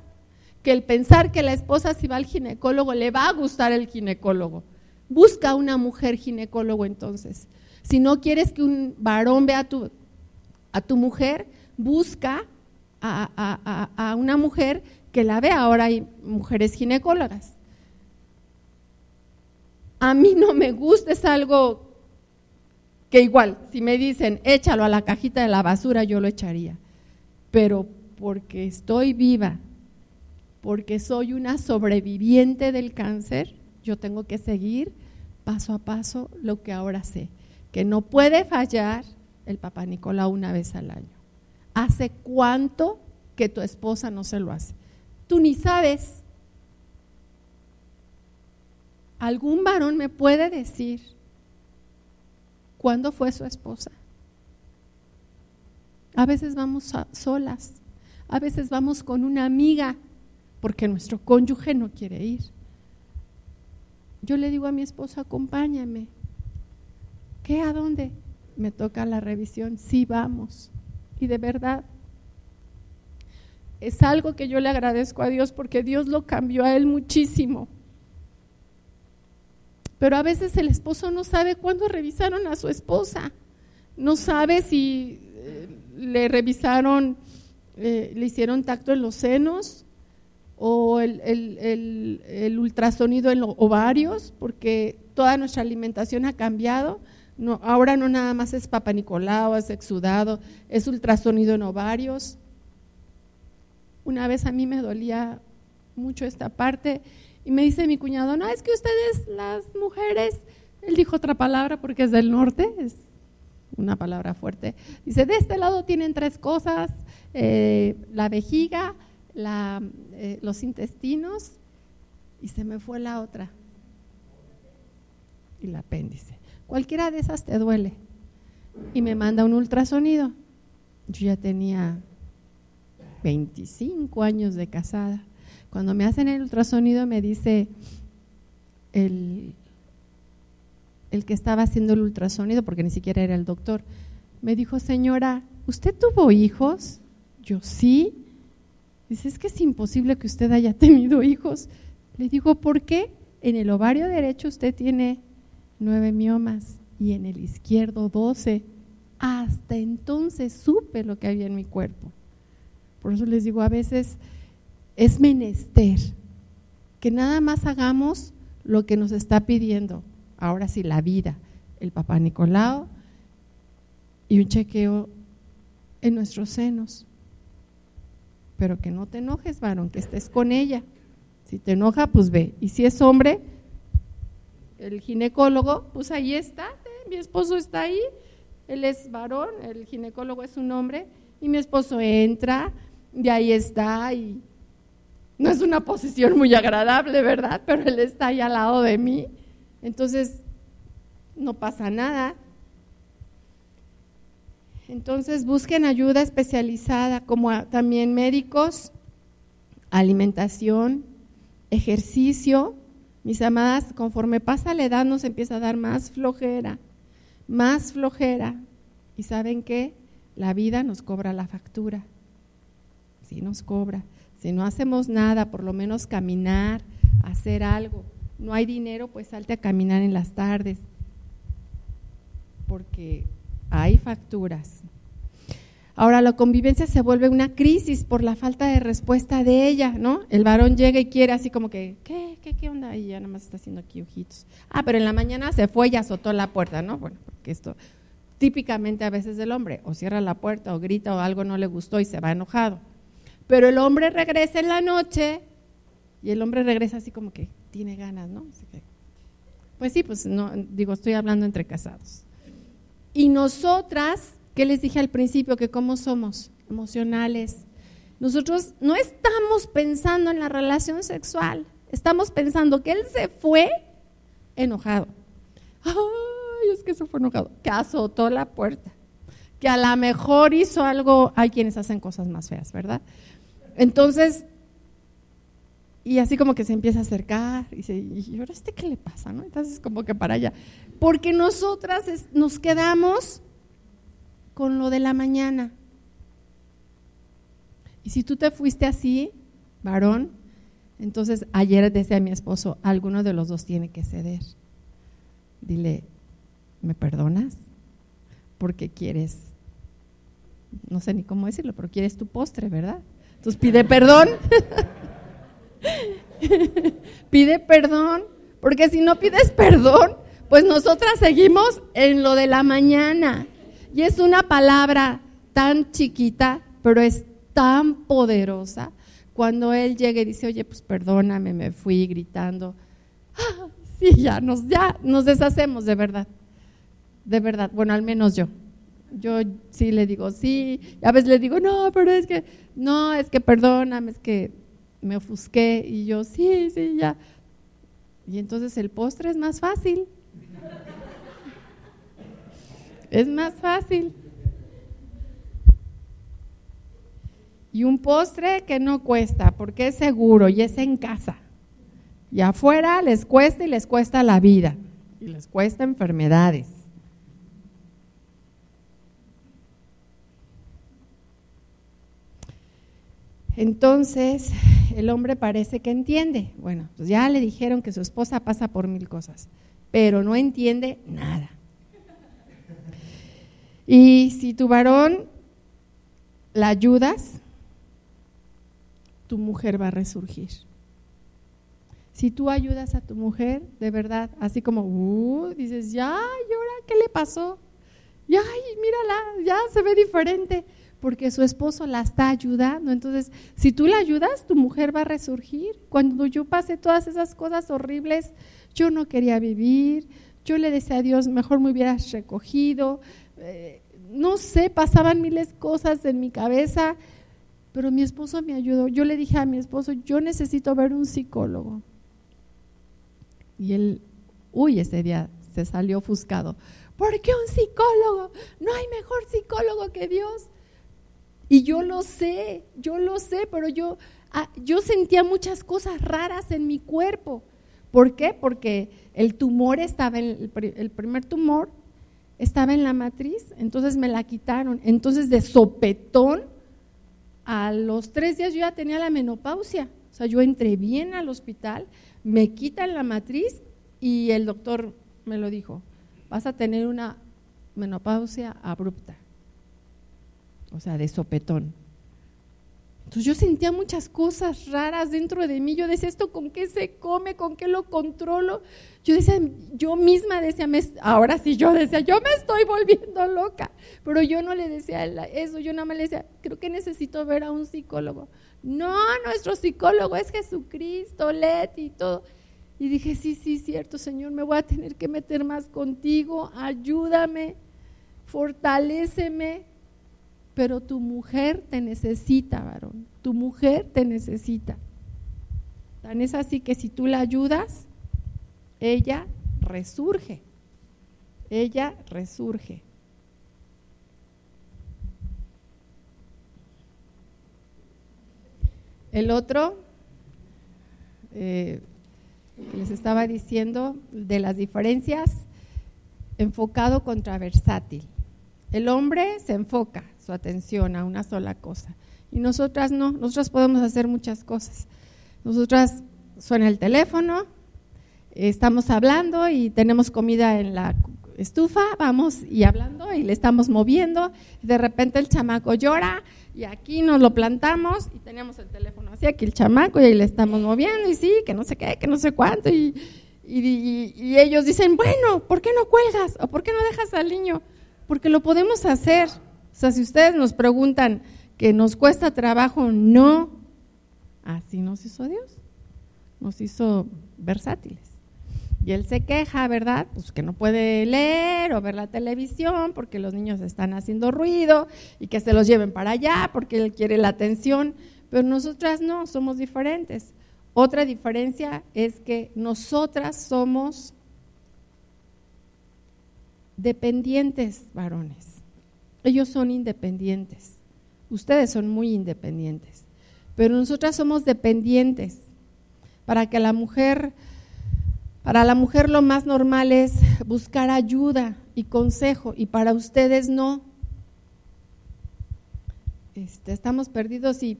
que el pensar que la esposa si va al ginecólogo le va a gustar el ginecólogo. Busca una mujer ginecólogo entonces. Si no quieres que un varón vea a tu, a tu mujer, busca a, a, una mujer que la vea. Ahora hay mujeres ginecólogas. A mí no me gusta, es algo que igual, si me dicen, échalo a la cajita de la basura, yo lo echaría. Pero porque estoy viva, porque soy una sobreviviente del cáncer, yo tengo que seguir paso a paso lo que ahora sé, que no puede fallar el papá Nicolau una vez al año. ¿Hace cuánto que tu esposa no se lo hace? Tú ni sabes. ¿Algún varón me puede decir ¿Cuándo fue su esposa? A veces vamos solas, a veces vamos con una amiga porque nuestro cónyuge no quiere ir. Yo le digo a mi esposo, acompáñame. ¿Qué? ¿A dónde? Me toca la revisión. Sí, vamos. Y de verdad, es algo que yo le agradezco a Dios porque Dios lo cambió a él muchísimo. Pero a veces el esposo no sabe cuándo revisaron a su esposa. No sabe si eh, le revisaron, eh, le hicieron tacto en los senos o el, ultrasonido en los ovarios, porque toda nuestra alimentación ha cambiado. Ahora no nada más es papa Nicolau, es exudado, es ultrasonido en ovarios. Una vez a mí me dolía mucho esta parte y me dice mi cuñado, no, es que ustedes las mujeres, él dijo otra palabra porque es del norte, es una palabra fuerte. Dice, de este lado tienen tres cosas, eh, la vejiga, eh, los intestinos y se me fue la otra. Y el apéndice. Cualquiera de esas te duele. Y me manda un ultrasonido. Yo ya tenía 25 años de casada. Cuando me hacen el ultrasonido me dice el, el que estaba haciendo el ultrasonido, porque ni siquiera era el doctor, me dijo, señora, ¿usted tuvo hijos? Yo sí. Dice, es que es imposible que usted haya (laughs) tenido hijos. Le digo, ¿por qué? En el ovario derecho usted tiene nueve miomas y en el izquierdo doce. Hasta entonces supe lo que había en mi cuerpo. Por eso les digo, a veces es menester que nada más hagamos lo que nos está pidiendo, ahora sí, la vida, el papá Nicolau y un chequeo en nuestros senos. Pero que no te enojes, varón, que estés con ella. Si te enoja, pues ve. Y si es hombre, el ginecólogo, pues ahí está, ¿eh? mi esposo está ahí, él es varón, el ginecólogo es un hombre, y mi esposo entra, y ahí está, y no es una posición muy agradable, ¿verdad? Pero Él está ahí al lado de mí. Entonces, no pasa nada. Entonces, busquen ayuda especializada, como también médicos, alimentación, ejercicio. Mis amadas, conforme pasa la edad nos empieza a dar más flojera, más flojera. ¿Y saben qué? La vida nos cobra la factura. Sí, nos cobra Si no hacemos nada, por lo menos caminar, hacer algo. No hay dinero, pues salte a caminar en las tardes. Porque hay facturas. Ahora la convivencia se vuelve una crisis por la falta de respuesta de ella, ¿no? El varón llega y quiere así como que, ¿qué, qué, qué onda? Y ya nada más está haciendo aquí ojitos. Ah, pero en la mañana se fue y azotó la puerta, ¿no? Bueno, porque esto típicamente a veces del hombre, o cierra la puerta o grita o algo no le gustó y se va enojado. Pero el hombre regresa en la noche y el hombre regresa así como que tiene ganas, ¿no? pues sí, pues no, digo, estoy hablando entre casados. Y nosotras, ¿qué les dije al principio? Que cómo somos emocionales. Nosotros no estamos pensando en la relación sexual, estamos pensando que él se fue enojado es que se fue enojado, que azotó la puerta, que a lo mejor hizo algo, hay quienes hacen cosas más feas, ¿verdad? Entonces, y así como que se empieza a acercar y dice, ¿y ahora este qué le pasa? ¿no? Entonces como que para allá. Porque nosotras nos quedamos con lo de la mañana. Y si tú te fuiste así, varón, entonces ayer decía mi esposo, alguno de los dos tiene que ceder. Dile, ¿me perdonas? Porque quieres, no sé ni cómo decirlo, pero quieres tu postre, ¿verdad? Entonces pide perdón. (laughs) pide perdón, porque si no pides perdón, pues nosotras seguimos en lo de la mañana. Y es una palabra tan chiquita, pero es tan poderosa. Cuando él llega y dice, oye, pues perdóname, me fui gritando. Ah, sí, ya nos, ya nos deshacemos de verdad de verdad, bueno, al menos yo. Yo sí le digo, sí, a veces le digo, no, pero es que, no, es que perdóname, es que me ofusqué y yo, sí, sí, ya. Y entonces el postre es más fácil. es más fácil. Y un postre que no cuesta, porque es seguro y es en casa. Y afuera les cuesta y les cuesta la vida. Y les cuesta enfermedades. Entonces, el hombre parece que entiende. Bueno, pues ya le dijeron que su esposa pasa por mil cosas, pero no entiende nada. Y si tu varón la ayudas, tu mujer va a resurgir. Si tú ayudas a tu mujer, de verdad, así como, uh, dices, ya, ¿y ahora qué le pasó? Ya, mírala, ya se ve diferente porque su esposo la está ayudando. Entonces, si tú la ayudas, tu mujer va a resurgir. Cuando yo pasé todas esas cosas horribles, yo no quería vivir, yo le decía a Dios, mejor me hubieras recogido. Eh, no sé, pasaban miles cosas en mi cabeza, pero mi esposo me ayudó. Yo le dije a mi esposo, yo necesito ver un psicólogo. Y él, uy, ese día se salió ofuscado. ¿Por qué un psicólogo? No hay mejor psicólogo que Dios. Y yo lo sé, yo lo sé, pero yo, ah, yo sentía muchas cosas raras en mi cuerpo. ¿Por qué? Porque el tumor estaba, en, el primer tumor estaba en la matriz, entonces me la quitaron. Entonces de sopetón, a los tres días yo ya tenía la menopausia. O sea, yo entré bien al hospital, me quitan la matriz y el doctor me lo dijo, vas a tener una menopausia abrupta o sea, de sopetón. Entonces yo sentía muchas cosas raras dentro de mí. Yo decía, ¿esto con qué se come? ¿Con qué lo controlo? Yo decía, yo misma decía, ahora sí yo decía, yo me estoy volviendo loca. Pero yo no le decía eso, yo nada más le decía, creo que necesito ver a un psicólogo. No, nuestro psicólogo es Jesucristo, Leti y todo. Y dije, sí, sí, cierto, Señor, me voy a tener que meter más contigo, ayúdame, fortaléceme pero tu mujer te necesita, varón. Tu mujer te necesita. Tan es así que si tú la ayudas, ella resurge. Ella resurge. El otro, eh, les estaba diciendo de las diferencias, enfocado contra versátil. El hombre se enfoca, su atención a una sola cosa. Y nosotras no, nosotras podemos hacer muchas cosas. Nosotras suena el teléfono, estamos hablando y tenemos comida en la estufa, vamos y hablando y le estamos moviendo, de repente el chamaco llora y aquí nos lo plantamos y tenemos el teléfono así, aquí el chamaco y ahí le estamos moviendo y sí, que no sé qué, que no sé cuánto y, y, ellos dicen, bueno, ¿por qué no cuelgas? ¿O por qué no dejas al niño? Porque lo podemos hacer. O sea, si ustedes nos preguntan que nos cuesta trabajo, no, así nos hizo Dios, nos hizo versátiles. Y él se queja, ¿verdad? Pues que no puede leer o ver la televisión porque los niños están haciendo ruido y que se los lleven para allá porque él quiere la atención. Pero nosotras no, somos diferentes. Otra diferencia es que nosotras somos dependientes varones. Ellos son independientes. Ustedes son muy independientes. Pero nosotras somos dependientes. Para que la mujer para la mujer lo más normal es buscar ayuda y consejo y para ustedes no. Este, estamos perdidos y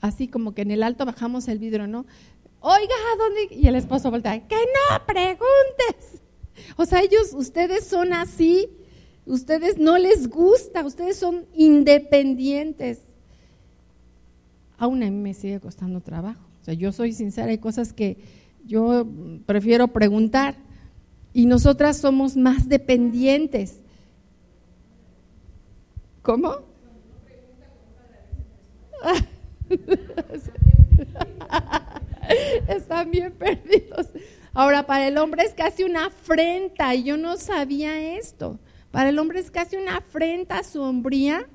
así como que en el alto bajamos el vidrio, ¿no? Oiga, ¿dónde? Y el esposo voltea, que no preguntes. O sea, ellos, ustedes son así, ustedes no les gusta, ustedes son independientes. Aún a mí me sigue costando trabajo. O sea, yo soy sincera, hay cosas que yo prefiero preguntar. Y nosotras somos más dependientes. ¿Cómo? (laughs) Están bien perdidos. Ahora, para el hombre es casi una afrenta, y yo no sabía esto. Para el hombre es casi una afrenta sombría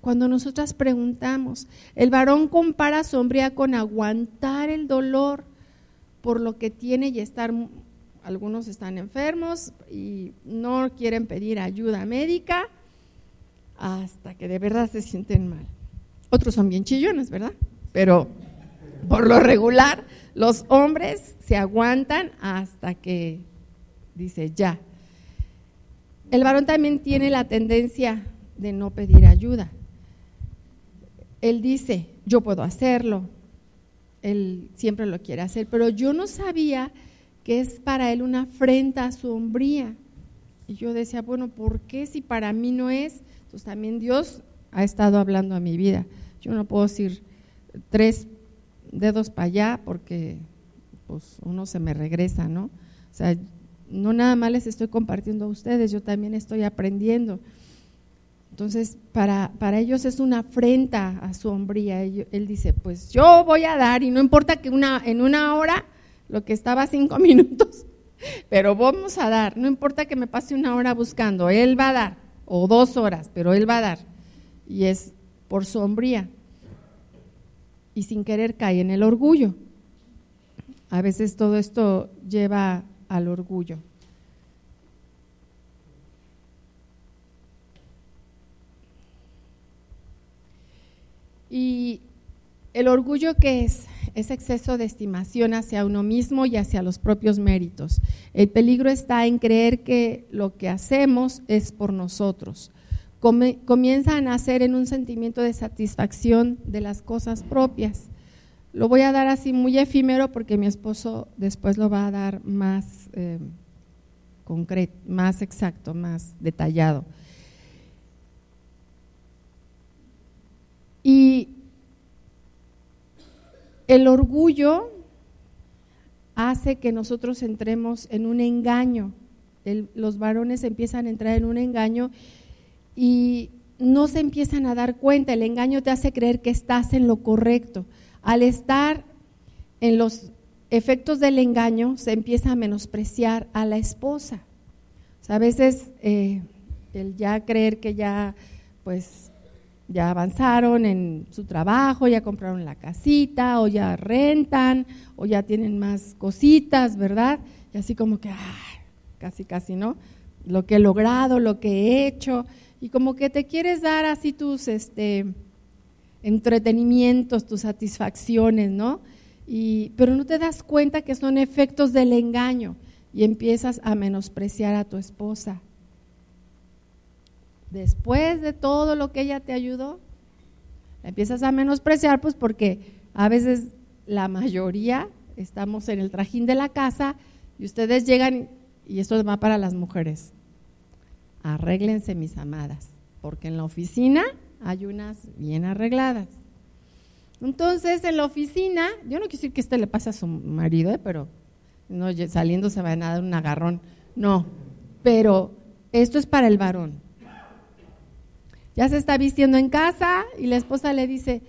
cuando nosotras preguntamos. El varón compara sombría con aguantar el dolor por lo que tiene y estar, algunos están enfermos y no quieren pedir ayuda médica hasta que de verdad se sienten mal. Otros son bien chillones, ¿verdad? Pero por lo regular, los hombres se aguantan hasta que dice ya. El varón también tiene la tendencia de no pedir ayuda. Él dice, yo puedo hacerlo, él siempre lo quiere hacer, pero yo no sabía que es para él una afrenta sombría. Y yo decía, bueno, ¿por qué si para mí no es? Entonces también Dios ha estado hablando a mi vida. Yo no puedo decir tres dedos para allá porque pues uno se me regresa, ¿no? O sea, no nada más les estoy compartiendo a ustedes, yo también estoy aprendiendo. Entonces, para, para ellos es una afrenta a su hombría. Él, dice, pues yo voy a dar y no importa que una, en una hora, lo que estaba cinco (laughs) minutos, pero vamos a dar, no importa que me pase una hora buscando, él va a dar, o dos horas, pero él va a dar. Y es por su hombría. Y sin querer cae en el orgullo. A veces todo esto lleva al orgullo. Y el orgullo que es, es exceso de estimación hacia uno mismo y hacia los propios méritos. El peligro está en creer que lo que hacemos es por nosotros. Comienza a nacer en un sentimiento de satisfacción de las cosas propias. Lo voy a dar así muy efímero porque mi esposo después lo va a dar más eh, concreto, más exacto, más detallado. Y el orgullo hace que nosotros entremos en un engaño. los varones empiezan a entrar en un engaño y no se empiezan a dar cuenta. El engaño te hace creer que estás en lo correcto. Al estar en los efectos del engaño, se empieza a menospreciar a la esposa. a veces eh, el ya creer que ya, pues, ya avanzaron en su trabajo, ya compraron la casita, o ya rentan, o ya tienen más cositas, ¿verdad? Y así como que, casi, casi, ¿no? Lo que he logrado, lo que he hecho, y como que te quieres dar así tus este, entretenimientos, tus satisfacciones, ¿no? Y, pero no te das cuenta que son efectos del engaño y empiezas a menospreciar a tu esposa, después de todo lo que ella te ayudó, La empiezas a menospreciar, pues porque a veces la mayoría estamos en el trajín de la casa y ustedes llegan, y esto va para las mujeres. Arréglense, mis amadas, porque en la oficina hay unas bien arregladas. Entonces, en la oficina, yo no quiero decir que este le pase a su marido, ¿eh? pero no, saliendo se va a dar un agarrón. No, pero esto es para el varón. Ya se está vistiendo en casa y la esposa le dice,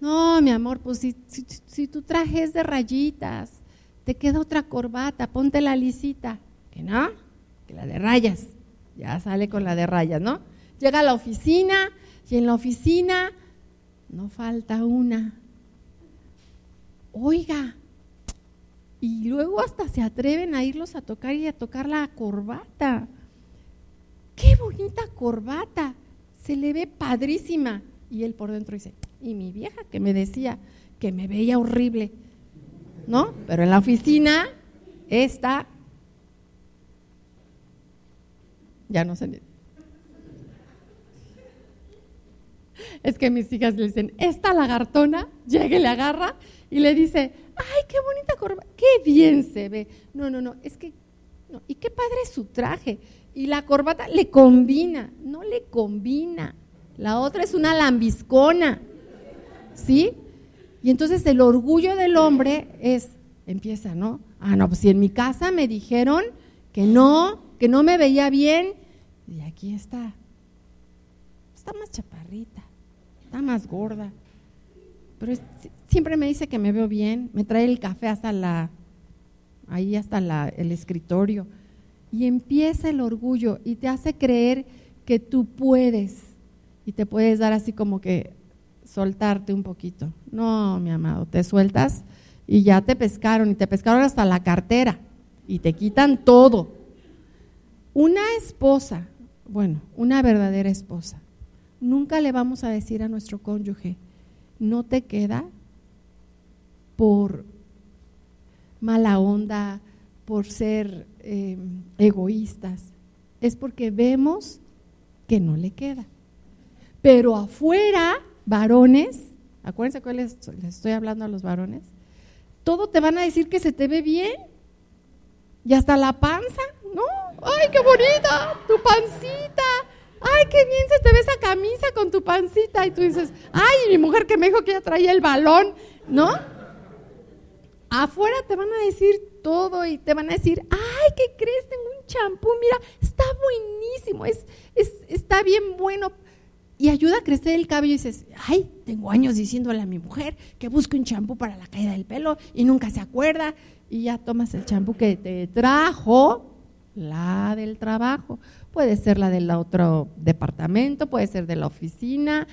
no, mi amor, pues si, si, tu traje es de rayitas, te queda otra corbata, ponte la lisita. Que no, que la de rayas. Ya sale con la de rayas, ¿no? Llega a la oficina y en la oficina no falta una. Oiga, y luego hasta se atreven a irlos a tocar y a tocar la corbata. ¡Qué bonita corbata! Se le ve padrísima. Y él por dentro dice, y mi vieja que me decía que me veía horrible, ¿no? Pero en la oficina, esta, ya no sé. Es que mis hijas le dicen, esta lagartona, llegue, le agarra y le dice, ay, qué bonita corbata, qué bien se ve. No, no, no, es que, y qué padre es su traje. Y la corbata le combina, no le combina. La otra es una lambiscona. ¿Sí? Y entonces el orgullo del hombre es, empieza, ¿no? Ah, no, pues si en mi casa me dijeron que no, que no me veía bien, y aquí está. Está más chaparrita, está más gorda. Pero siempre me dice que me veo bien, me trae el café hasta la, ahí hasta la, el escritorio. Y empieza el orgullo y te hace creer que tú puedes. Y te puedes dar así como que soltarte un poquito. No, mi amado, te sueltas y ya te pescaron y te pescaron hasta la cartera y te quitan todo. Una esposa, bueno, una verdadera esposa, nunca le vamos a decir a nuestro cónyuge, no te queda por mala onda, por ser em, egoístas, es porque vemos que no le queda. Pero afuera varones, acuérdense que les, estoy hablando a los varones, todo te van a decir que se te ve bien. Y hasta la panza, ¿no? ¡Ay, qué bonita! Tu pancita. ¡Ay, qué bien se te ve esa camisa con tu pancita! Y tú dices, ¡ay, mi mujer que me dijo que ya traía el balón! ¿No? Afuera te van a decir todo y te van a decir, ¡ay, qué crees! Tengo un champú, mira, está buenísimo, es, es, está bien bueno y ayuda a crecer el cabello y dices, ay, tengo años diciéndole a mi mujer que busque un champú para la caída del pelo y nunca se acuerda y ya tomas el champú que te trajo la del trabajo. Puede ser la del otro departamento, puede ser de la oficina,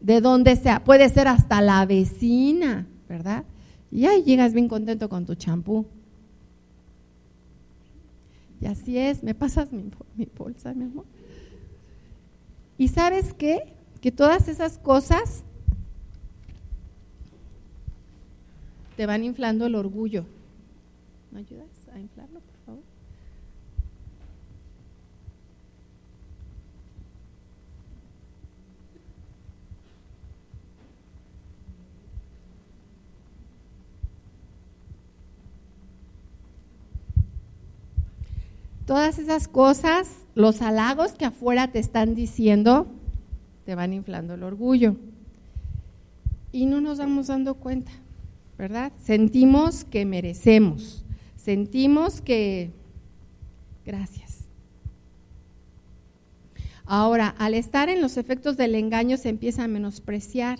de donde sea, puede ser hasta la vecina, ¿verdad? Y ahí llegas bien contento con tu champú. Y así es, ¿me pasas mi, mi bolsa, mi amor? Y sabes qué? Que todas esas cosas te van inflando el orgullo. ¿Me ayudas a inflarlo, por favor? Todas esas cosas los halagos que afuera te están diciendo te van inflando el orgullo. Y no nos vamos dando cuenta, ¿verdad? Sentimos que merecemos, sentimos que... Gracias. Ahora, al estar en los efectos del engaño se empieza a menospreciar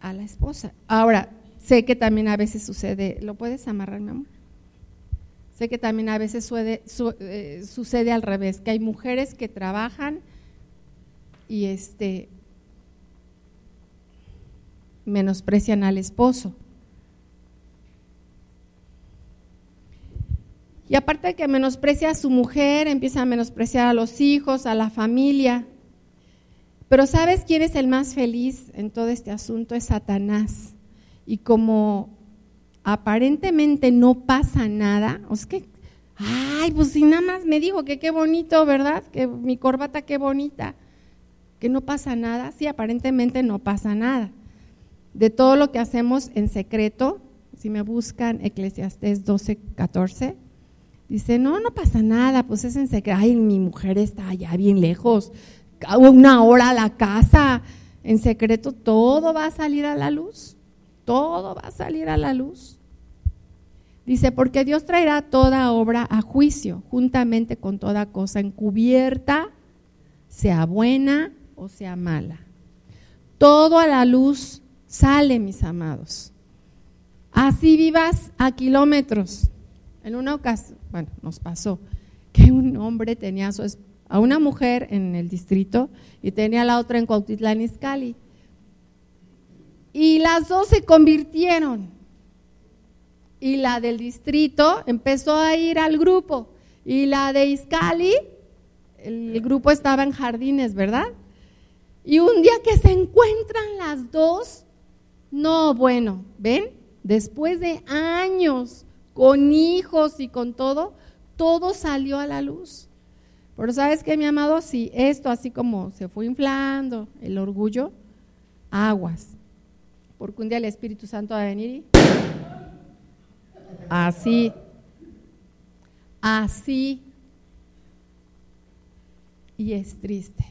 a la esposa. Ahora, sé que también a veces sucede, ¿lo puedes amarrar, mi amor? Sé que también a veces eh, sucede al revés, que hay mujeres que trabajan y este menosprecian al esposo. Y aparte de que menosprecia a su mujer, empieza a menospreciar a los hijos, a la familia. Pero ¿sabes quién es el más feliz en todo este asunto? Es Satanás. Y como aparentemente no pasa nada, es que, ay, pues si nada más me dijo que qué bonito, ¿verdad? Que mi corbata qué bonita, que no pasa nada. Sí, aparentemente no pasa nada. De todo lo que hacemos en secreto, si me buscan Eclesiastés 12, 14, dice, no, no pasa nada, pues es en secreto. Ay, mi mujer está allá bien lejos, una hora a la casa, en secreto, todo va a salir a la luz. Todo va a salir a la luz. Dice, porque Dios traerá toda obra a juicio, juntamente con toda cosa encubierta, sea buena o sea mala. Todo a la luz sale, mis amados. Así vivas a kilómetros. En una ocasión, bueno, nos pasó que un hombre tenía a, su, a una mujer en el distrito y tenía a la otra en Cuautitlán Izcalli. Y las dos se convirtieron. Y la del distrito empezó a ir al grupo. Y la de Izcali, el grupo estaba en jardines, ¿verdad? Y un día que se encuentran las dos, no, bueno, ¿ven? Después de años, con hijos y con todo, todo salió a la luz. Pero sabes qué, mi amado, si esto así como se fue inflando, el orgullo, aguas porque un día el Espíritu Santo va a venir y así, así, y es triste.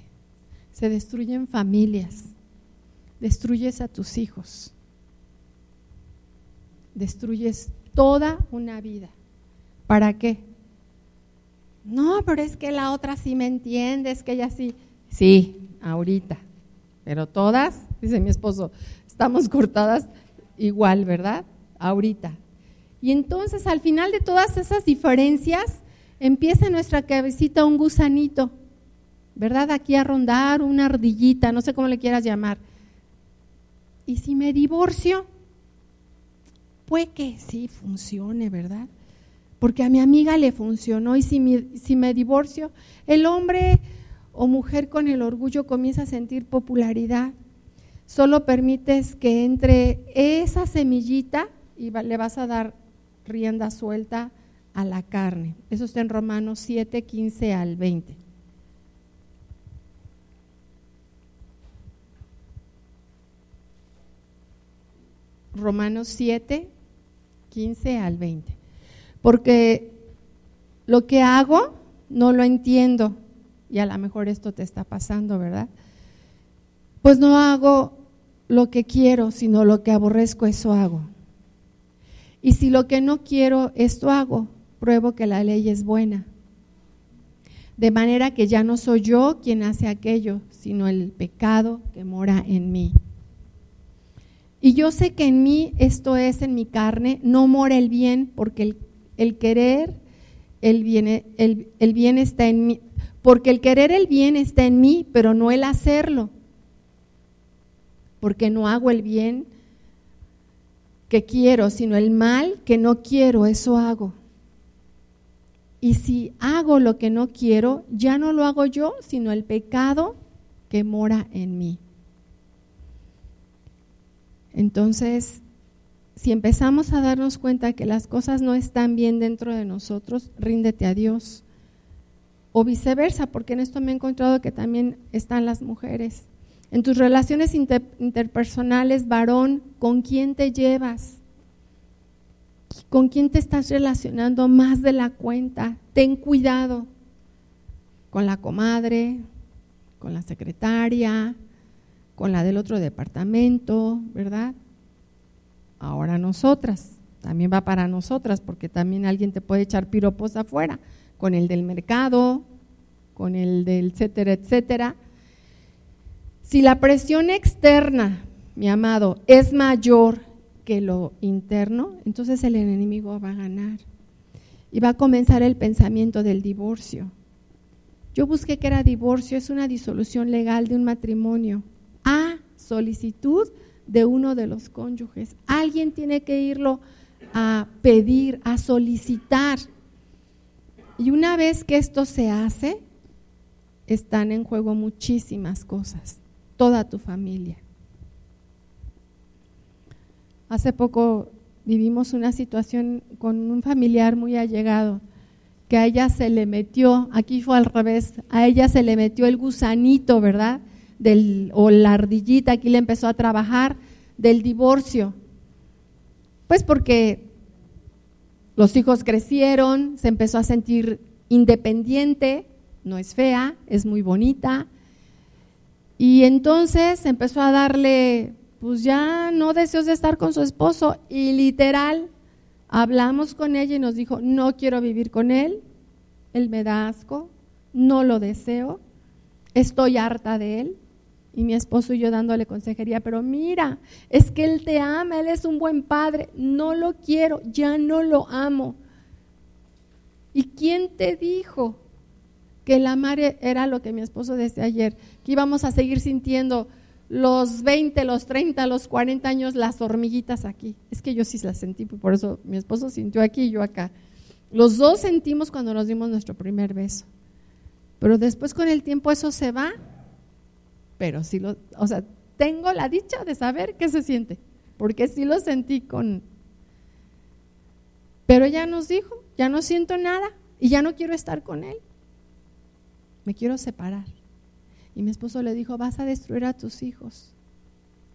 Se destruyen familias, destruyes a tus hijos, destruyes toda una vida. ¿Para qué? No, pero es que la otra sí me entiende, es que ella sí. Sí, ahorita. Pero todas, dice mi esposo, estamos cortadas igual, ¿verdad? Ahorita. Y entonces al final de todas esas diferencias empieza en nuestra cabecita un gusanito, ¿verdad? Aquí a rondar una ardillita, no sé cómo le quieras llamar. ¿Y si me divorcio? Puede que sí funcione, ¿verdad? Porque a mi amiga le funcionó y si me, si me divorcio, el hombre o mujer con el orgullo comienza a sentir popularidad solo permites que entre esa semillita y le vas a dar rienda suelta a la carne. Eso está en Romanos 7, 15 al 20. Romanos 7, 15 al 20. Porque lo que hago no lo entiendo. Y a lo mejor esto te está pasando, ¿verdad? Pues no hago lo que quiero, sino lo que aborrezco, eso hago. Y si lo que no quiero, esto hago, pruebo que la ley es buena. De manera que ya no soy yo quien hace aquello, sino el pecado que mora en mí. Y yo sé que en mí, esto es en mi carne, no mora el bien, porque el, querer, el bien, el, bien está en mí, porque el querer el bien está en mí, pero no el hacerlo porque no hago el bien que quiero, sino el mal que no quiero, eso hago. Y si hago lo que no quiero, ya no lo hago yo, sino el pecado que mora en mí. Entonces, si empezamos a darnos cuenta que las cosas no están bien dentro de nosotros, ríndete a Dios. O viceversa, porque en esto me he encontrado que también están las mujeres en tus relaciones interpersonales, varón, ¿con quién te llevas? ¿Con quién te estás relacionando más de la cuenta? Ten cuidado con la comadre, con la secretaria, con la del otro departamento, ¿verdad? Ahora nosotras, también va para nosotras, porque también alguien te puede echar piropos afuera, con el del mercado, con el del etcétera, etcétera. Si la presión externa, mi amado, es mayor que lo interno, entonces el enemigo va a ganar. Y va a comenzar el pensamiento del divorcio. Yo busqué que era divorcio, es una disolución legal de un matrimonio a solicitud de uno de los cónyuges. Alguien tiene que irlo a pedir, a solicitar. Y una vez que esto se hace, están en juego muchísimas cosas toda tu familia. Hace poco vivimos una situación con un familiar muy allegado, que a ella se le metió, aquí fue al revés, a ella se le metió el gusanito, ¿verdad? o la ardillita aquí le empezó a trabajar del divorcio. Pues porque los hijos crecieron, se empezó a sentir independiente, no es fea, es muy bonita. Y entonces empezó a darle, pues ya no deseos de estar con su esposo. Y literal, hablamos con ella y nos dijo, no quiero vivir con él, él me da asco, no lo deseo, estoy harta de él. Y mi esposo y yo dándole consejería, pero mira, es que él te ama, él es un buen padre, no lo quiero, ya no lo amo. ¿Y quién te dijo que el amar era lo que mi esposo decía ayer? Que íbamos a seguir sintiendo los 20, los 30, los 40 años las hormiguitas aquí. Es que yo sí las sentí, por eso mi esposo sintió aquí y yo acá. Los dos sentimos cuando nos dimos nuestro primer beso. Pero después con el tiempo eso se va. Pero sí lo, o sea, tengo la dicha de saber qué se siente, porque sí lo sentí con... Pero ella nos dijo, ya no siento nada y ya no quiero estar con él. Me quiero separar. Y mi esposo le dijo, vas a destruir a tus hijos.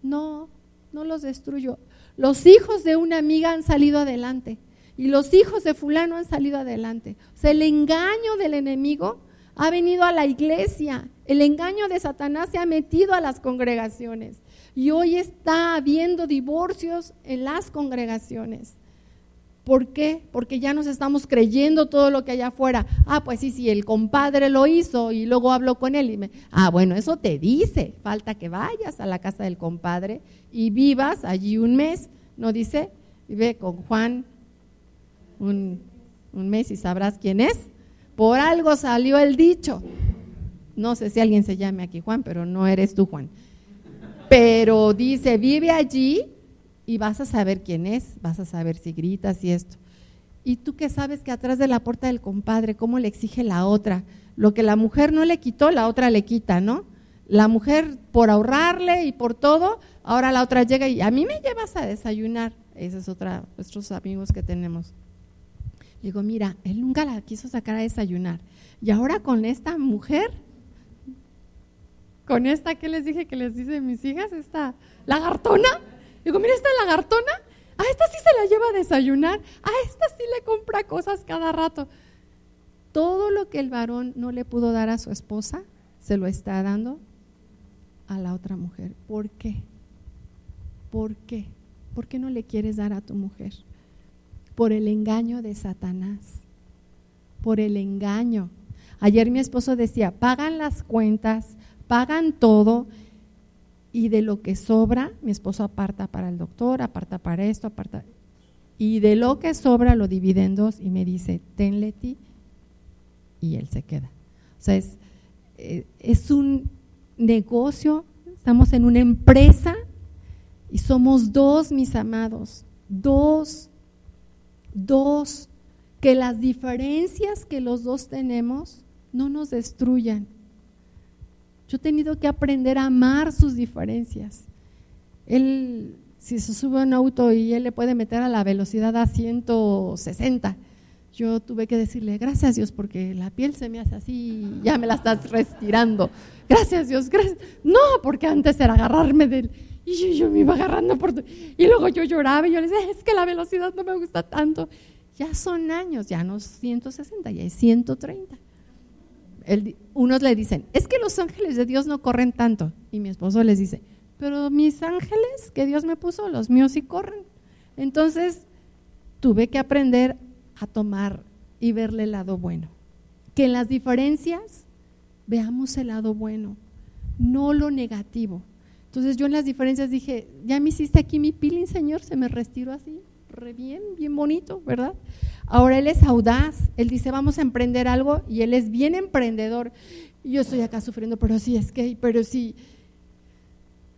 No, no los destruyo. Los hijos de una amiga han salido adelante y los hijos de fulano han salido adelante. O sea, el engaño del enemigo ha venido a la iglesia, el engaño de Satanás se ha metido a las congregaciones y hoy está habiendo divorcios en las congregaciones. ¿Por qué? Porque ya nos estamos creyendo todo lo que hay afuera. Ah, pues sí, sí, el compadre lo hizo y luego habló con él y me, ah, bueno, eso te dice, falta que vayas a la casa del compadre y vivas allí un mes, ¿no dice? Vive con Juan un, mes y sabrás quién es. Por algo salió el dicho. No sé si alguien se llame aquí Juan, pero no eres tú Juan. Pero dice, vive allí y vas a saber quién es, vas a saber si gritas y esto. Y tú que sabes que atrás de la puerta del compadre, cómo le exige la otra. Lo que la mujer no le quitó, la otra le quita, ¿no? La mujer por ahorrarle y por todo, ahora la otra llega y a mí me llevas a desayunar. Esa es otra, nuestros amigos que tenemos. Digo, mira, él nunca la quiso sacar a desayunar. Y ahora con esta mujer, con esta que les dije que les dice mis hijas, esta lagartona. Digo, mira, esta lagartona, a esta sí se la lleva a desayunar, a esta sí le compra cosas cada rato. Todo lo que el varón no le pudo dar a su esposa, se lo está dando a la otra mujer. ¿Por qué? ¿Por qué? ¿Por qué no le quieres dar a tu mujer? por el engaño de Satanás, por el engaño. Ayer mi esposo decía, pagan las cuentas, pagan todo y de lo que sobra, mi esposo aparta para el doctor, aparta para esto, aparta. Y de lo que sobra lo divide en dos y me dice, tenle ti y él se queda. O sea, es, eh, es un negocio, estamos en una empresa y somos dos, mis amados, dos Dos, que las diferencias que los dos tenemos no nos destruyan. Yo he tenido que aprender a amar sus diferencias. Él, si se sube a un auto y él le puede meter a la velocidad a 160, yo tuve que decirle, gracias Dios, porque la piel se me hace así, ya me la estás retirando. Gracias Dios, gracias. No, porque antes era agarrarme del y yo, me iba agarrando por... Y luego yo lloraba y yo le decía, es que la velocidad no me gusta tanto. Ya son años, ya no es 160, ya es 130. Unos le dicen, es que los ángeles de Dios no corren tanto. Y mi esposo les dice, pero mis ángeles que Dios me puso, los míos sí corren. Entonces tuve que aprender a tomar y verle el lado bueno. Que en las diferencias veamos el lado bueno, no lo negativo. Entonces yo en las diferencias dije, ya me hiciste aquí mi peeling, Señor, se me restiró así, re bien, bien bonito, ¿verdad? Ahora él es audaz, él dice, vamos a emprender algo y él es bien emprendedor. Y yo estoy acá sufriendo, pero sí, es que, pero sí,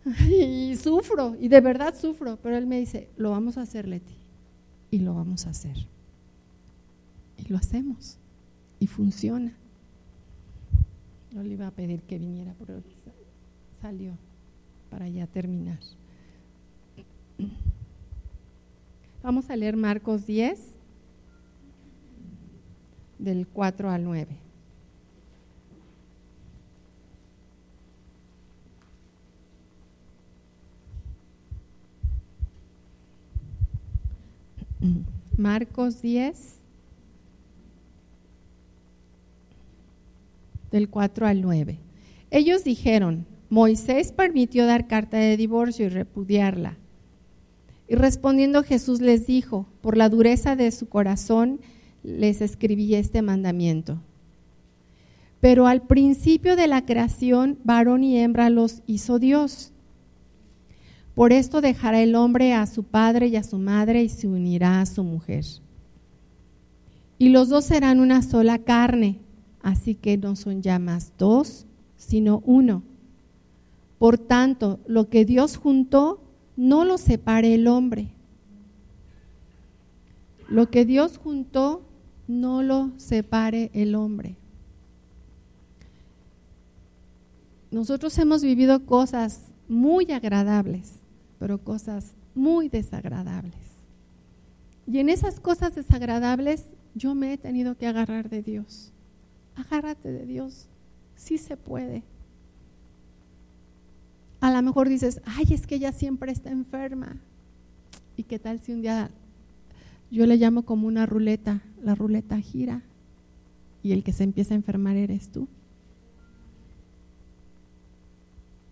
(laughs) y sufro, y de verdad sufro, pero él me dice, lo vamos a hacer, Leti, y lo vamos a hacer. Y lo hacemos, y funciona. No le iba a pedir que viniera, pero salió para ya terminar. Vamos a leer Marcos 10, del 4 al 9. (clears throat) Marcos 10, del 4 al 9. Ellos dijeron, Moisés permitió dar carta de divorcio y repudiarla. Y respondiendo Jesús les dijo, por la dureza de su corazón, les escribí este mandamiento. Pero al principio de la creación, varón y hembra los hizo Dios. Por esto dejará el hombre a su padre y a su madre y se unirá a su mujer. Y los dos serán una sola carne, así que no son ya más dos, sino uno. Por tanto, lo que Dios juntó, no lo separe el hombre. Lo que Dios juntó, no lo separe el hombre. Nosotros hemos vivido cosas muy agradables pero cosas muy desagradables. Y en esas cosas desagradables yo me he tenido que agarrar de Dios. Agárrate de Dios, sí se puede. A lo mejor dices, ay, es que ella siempre está enferma. ¿Y qué tal si un día yo le llamo como una ruleta, la ruleta gira y el que se empieza a enfermar eres tú?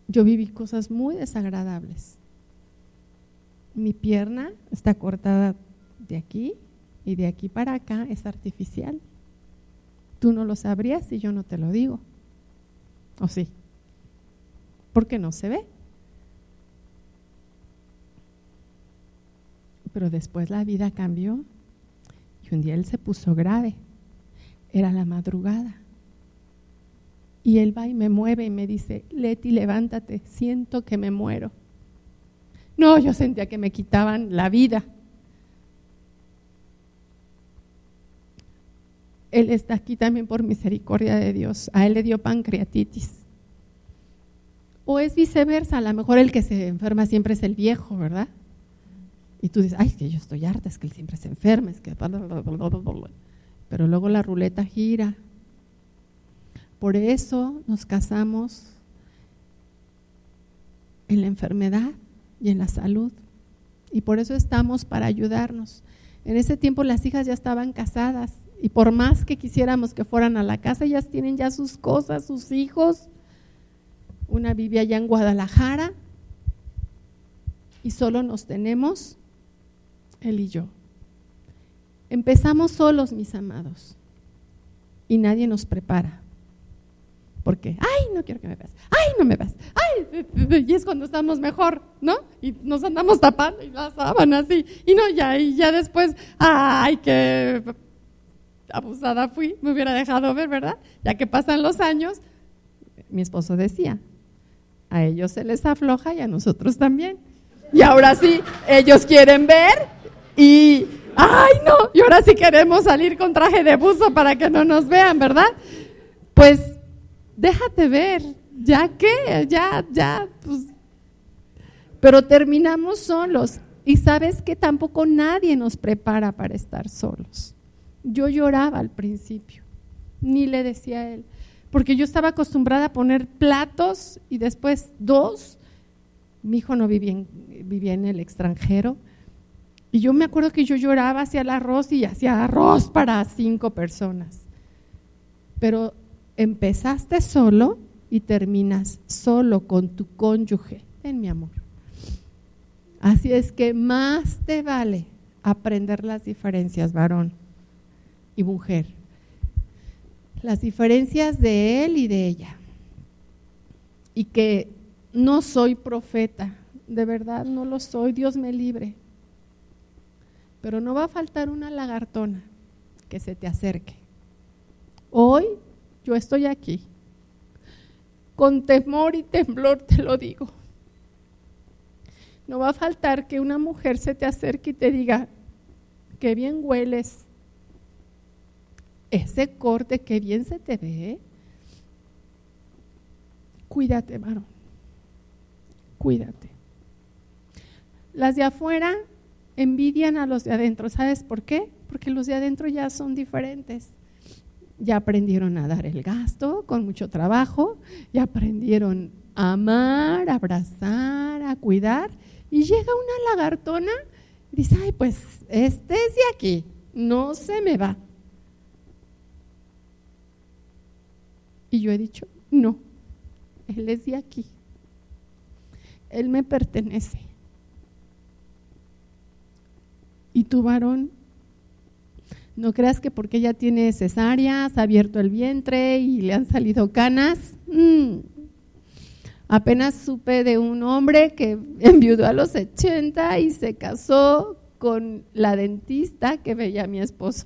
Yo viví cosas muy desagradables mi pierna está cortada de aquí y de aquí para acá es artificial. Tú no lo sabrías si yo no te lo digo. ¿O sí? Porque no se ve. Pero después la vida cambió un día él se puso grave. Era la madrugada. Y él va y me mueve y me dice, Leti, levántate, siento que me muero. No, yo sentía que me quitaban la vida. Él está aquí también por misericordia de Dios. A él le dio pancreatitis. O es viceversa, a lo mejor el que se enferma siempre es el viejo, ¿verdad? Y tú dices, ay, es que yo estoy harta, es que él siempre se enferma, es que... Pero luego la ruleta gira. Por eso nos casamos en la enfermedad y en la salud. Y por eso estamos para ayudarnos. En ese tiempo las hijas ya estaban casadas y por más que quisiéramos que fueran a la casa, ellas tienen ya sus cosas, sus hijos. Una vivía allá en Guadalajara y solo nos tenemos él y yo. Empezamos solos, mis amados, y nadie nos prepara. Porque, ay, no quiero que me veas, ay, no me veas, ay, y es cuando estamos mejor, ¿no? Y nos andamos tapando y las sábanas así, y no, ya, y ya después, ay, qué abusada fui, me hubiera dejado ver, ¿verdad? Ya que pasan los años, mi esposo decía, a ellos se les afloja y a nosotros también. Y ahora sí, ellos quieren ver y, ay, no, y ahora sí queremos salir con traje de buzo para que no nos vean, ¿verdad? Pues déjate ver, ya qué, ya, ya, pues. Pero terminamos solos. Y sabes que tampoco nadie nos prepara para estar solos. Yo lloraba al principio, ni le decía a él, porque yo estaba acostumbrada a poner platos y después dos. Mi hijo no vivía en, vivía en el extranjero. Y yo me acuerdo que yo lloraba hacia el arroz y hacía arroz para cinco personas. Pero empezaste solo y terminas solo con tu cónyuge. en mi amor. Así es que más te vale aprender las diferencias, varón y mujer. Las diferencias de él y de ella. Y que no soy profeta, de verdad no lo soy, Dios me libre. Pero no va a faltar una lagartona que se te acerque. Hoy yo estoy aquí. Con temor y temblor te lo digo. No va a faltar que una mujer se te acerque y te diga, qué bien hueles. Ese corte, qué bien se te ve. Cuídate, varón. Cuídate. Las de afuera envidian a los de adentro. ¿Sabes por qué? Porque los de adentro ya son diferentes ya aprendieron a dar el gasto con mucho trabajo, ya aprendieron a amar, a abrazar, a cuidar, y llega una lagartona Dice, ay, pues este es de aquí, no se me va. Y yo he dicho, no, él es de aquí. Él me pertenece. Y tu varón, no creas que porque ella tiene cesáreas, ha abierto el vientre y le han salido canas. Mm. Apenas supe de un hombre que (laughs) enviudó a los 80 y se casó con la dentista que veía a mi esposo.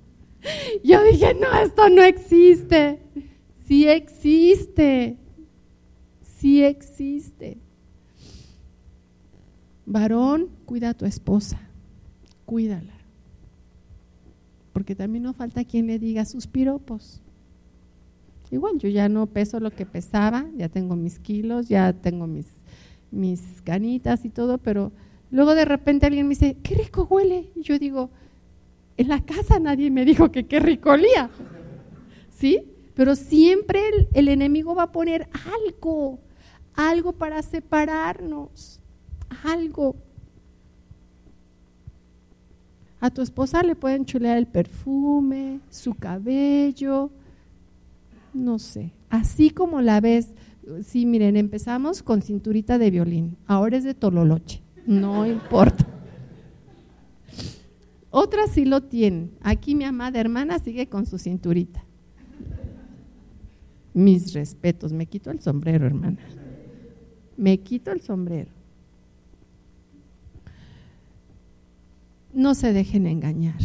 (laughs) Yo dije, no, esto no existe. Sí existe. Sí existe. Varón, cuida a tu esposa. Cuídala. Porque también no falta quien le diga sus piropos. Igual, yo ya no peso lo que pesaba, ya tengo mis kilos, ya tengo mis, mis canitas y todo, pero luego de repente alguien me dice, qué rico huele. Y yo digo, en la casa nadie me dijo que qué rico olía. ¿Sí? Pero siempre el, enemigo va a poner algo, algo para separarnos, algo. A tu esposa le pueden chulear el perfume, su cabello, no sé. Así como la ves, sí, miren, empezamos con cinturita de violín, ahora es de tololoche, no (laughs) importa. Otras sí lo tienen. Aquí mi amada hermana sigue con su cinturita. Mis respetos, me quito el sombrero, hermana. Me quito el sombrero. No se dejen engañar.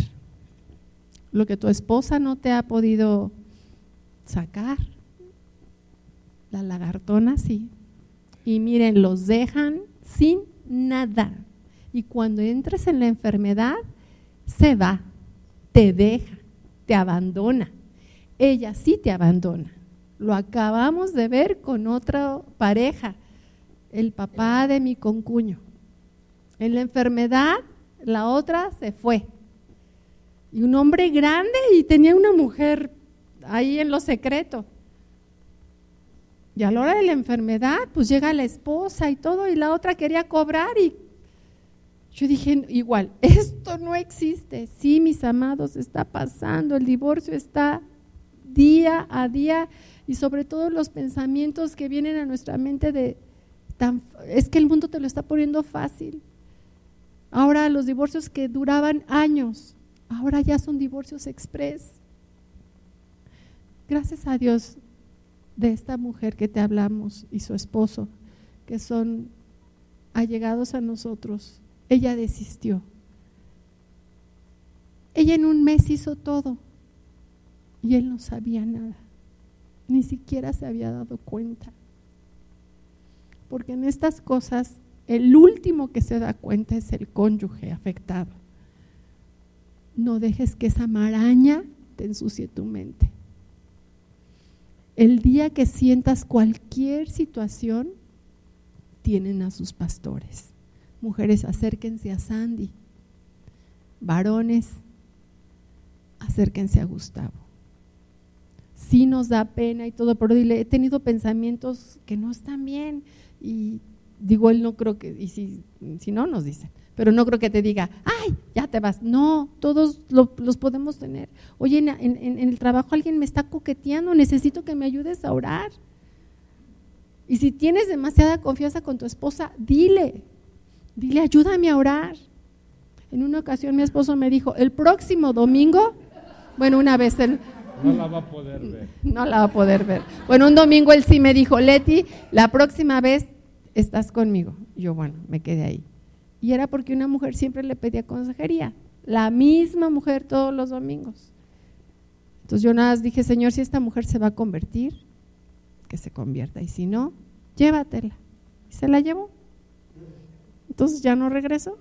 Lo que tu esposa no te ha podido sacar, la lagartona sí. Y miren, los dejan sin nada. Y cuando entres en la enfermedad, se va, te deja, te abandona. Ella sí te abandona. Lo acabamos de ver con otra pareja, el papá de mi concuño. En la enfermedad, la otra se fue. Y un hombre grande y tenía una mujer ahí en lo secreto. Y a la hora de la enfermedad, pues llega la esposa y todo, y la otra quería cobrar y yo dije, igual, (laughs) esto no existe. Sí, mis amados, está pasando, el divorcio está día a día y sobre todo los pensamientos que vienen a nuestra mente de tan, es que el mundo te lo está poniendo fácil. Ahora los divorcios que duraban años, ahora ya son divorcios express. Gracias a Dios de esta mujer que te hablamos y su esposo, que son allegados a nosotros, ella desistió. Ella en un mes hizo todo y él no sabía nada ni siquiera se había dado cuenta. Porque en estas cosas el último que se da cuenta es el cónyuge afectado. No dejes que esa maraña te ensucie tu mente. El día que sientas cualquier situación, tienen a sus pastores. Mujeres, acérquense a Sandy. Varones, acérquense a Gustavo sí nos da pena y todo, pero dile, he tenido pensamientos que no están bien y digo, él no creo que, y si, si no, nos dicen, pero no creo que te diga, ay, ya te vas. No, todos los podemos tener. Oye, en, en, el trabajo alguien me está coqueteando, necesito que me ayudes a orar. Y si tienes demasiada confianza con tu esposa, dile, dile, ayúdame a orar. En una ocasión mi esposo me dijo, el próximo domingo, bueno, una vez él no la va a poder ver. (laughs) No la va a poder ver. Bueno, un domingo él sí me dijo, Leti, la próxima vez estás conmigo. yo, bueno, me quedé ahí. Y era porque una mujer siempre le pedía consejería. La misma mujer todos los domingos. Entonces yo nada más dije, Señor, si esta mujer se va a convertir, que se convierta. Y si no, llévatela. Y se la llevó. Entonces ya no regresó.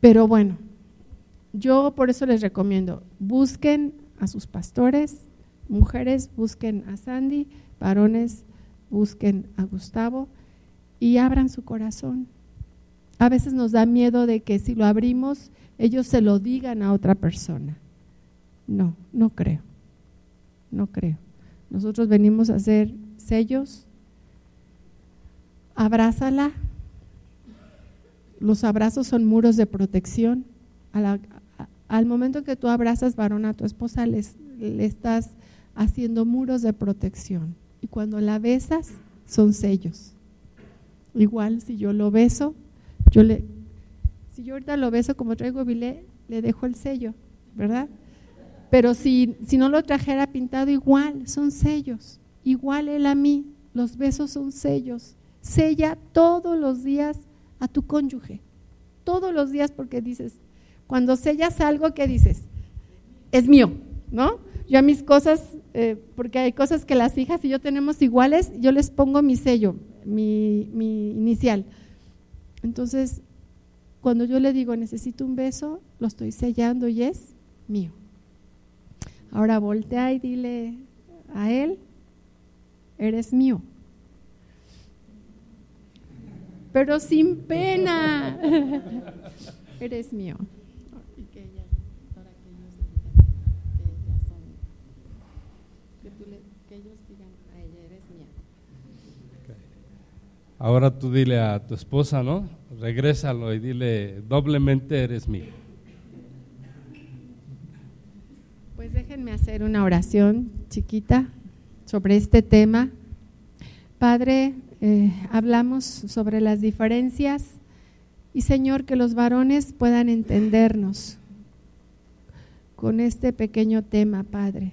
Pero bueno, yo por eso les recomiendo, busquen a sus pastores, mujeres busquen a Sandy, varones busquen a Gustavo y abran su corazón. A veces nos da miedo de que si lo abrimos, ellos se lo digan a otra persona. No, no creo, no creo. Nosotros venimos a hacer sellos, abrázala, los abrazos son muros de protección. al momento que tú abrazas varón a tu esposa, le estás haciendo muros de protección. Y cuando la besas, son sellos. Igual si yo lo beso, yo le, si yo ahorita lo beso como traigo bilé, le dejo el sello, ¿verdad? Pero si, si no lo trajera pintado igual, son sellos. Igual él a mí, los besos son sellos. Sella todos los días a tu cónyuge. Todos los días porque dices, cuando sellas algo, ¿qué dices? Es mío, ¿no? Yo a mis cosas, eh, porque hay cosas que las hijas y yo tenemos iguales, yo les pongo mi sello, mi, mi inicial. Entonces, cuando yo le digo necesito un beso, lo estoy sellando y es mío. Ahora voltea y dile a él, eres mío. Pero sin pena, (laughs) eres mío. Ahora tú dile a tu esposa, ¿no? Regrésalo y dile, doblemente eres mío. Pues déjenme hacer una oración chiquita sobre este tema. Padre, eh, hablamos sobre las diferencias y Señor, que los varones puedan entendernos con este pequeño tema, Padre,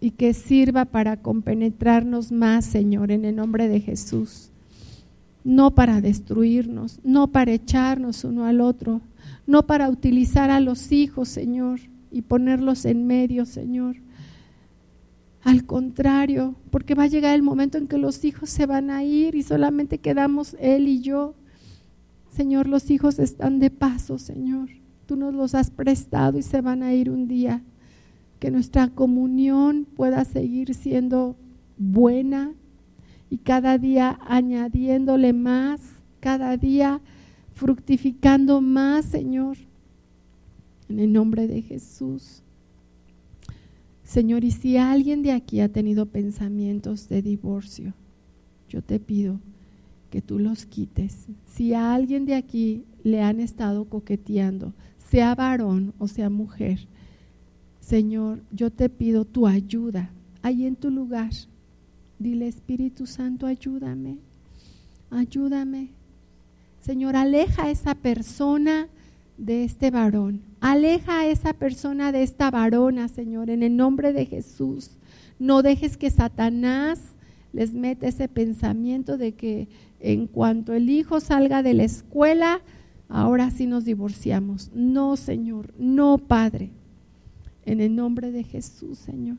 y que sirva para compenetrarnos más, Señor, en el nombre de Jesús no para destruirnos, no para echarnos uno al otro, no para utilizar a los hijos, Señor, y ponerlos en medio, Señor. Al contrario, porque va a llegar el momento en que los hijos se van a ir y solamente quedamos Él y yo. Señor, los hijos están de paso, Señor. Tú nos los has prestado y se van a ir un día. Que nuestra comunión pueda seguir siendo buena, y cada día añadiéndole más, cada día fructificando más, Señor, en el nombre de Jesús. Señor, y si alguien de aquí ha tenido pensamientos de divorcio, yo te pido que tú los quites. Si a alguien de aquí le han estado coqueteando, sea varón o sea mujer, Señor, yo te pido tu ayuda ahí en tu lugar Dile, Espíritu Santo, ayúdame, ayúdame. Señor, aleja a esa persona de este varón. Aleja a esa persona de esta varona, Señor, en el nombre de Jesús. No dejes que Satanás les meta ese pensamiento de que en cuanto el hijo salga de la escuela, ahora sí nos divorciamos. No, Señor, no, Padre. En el nombre de Jesús, Señor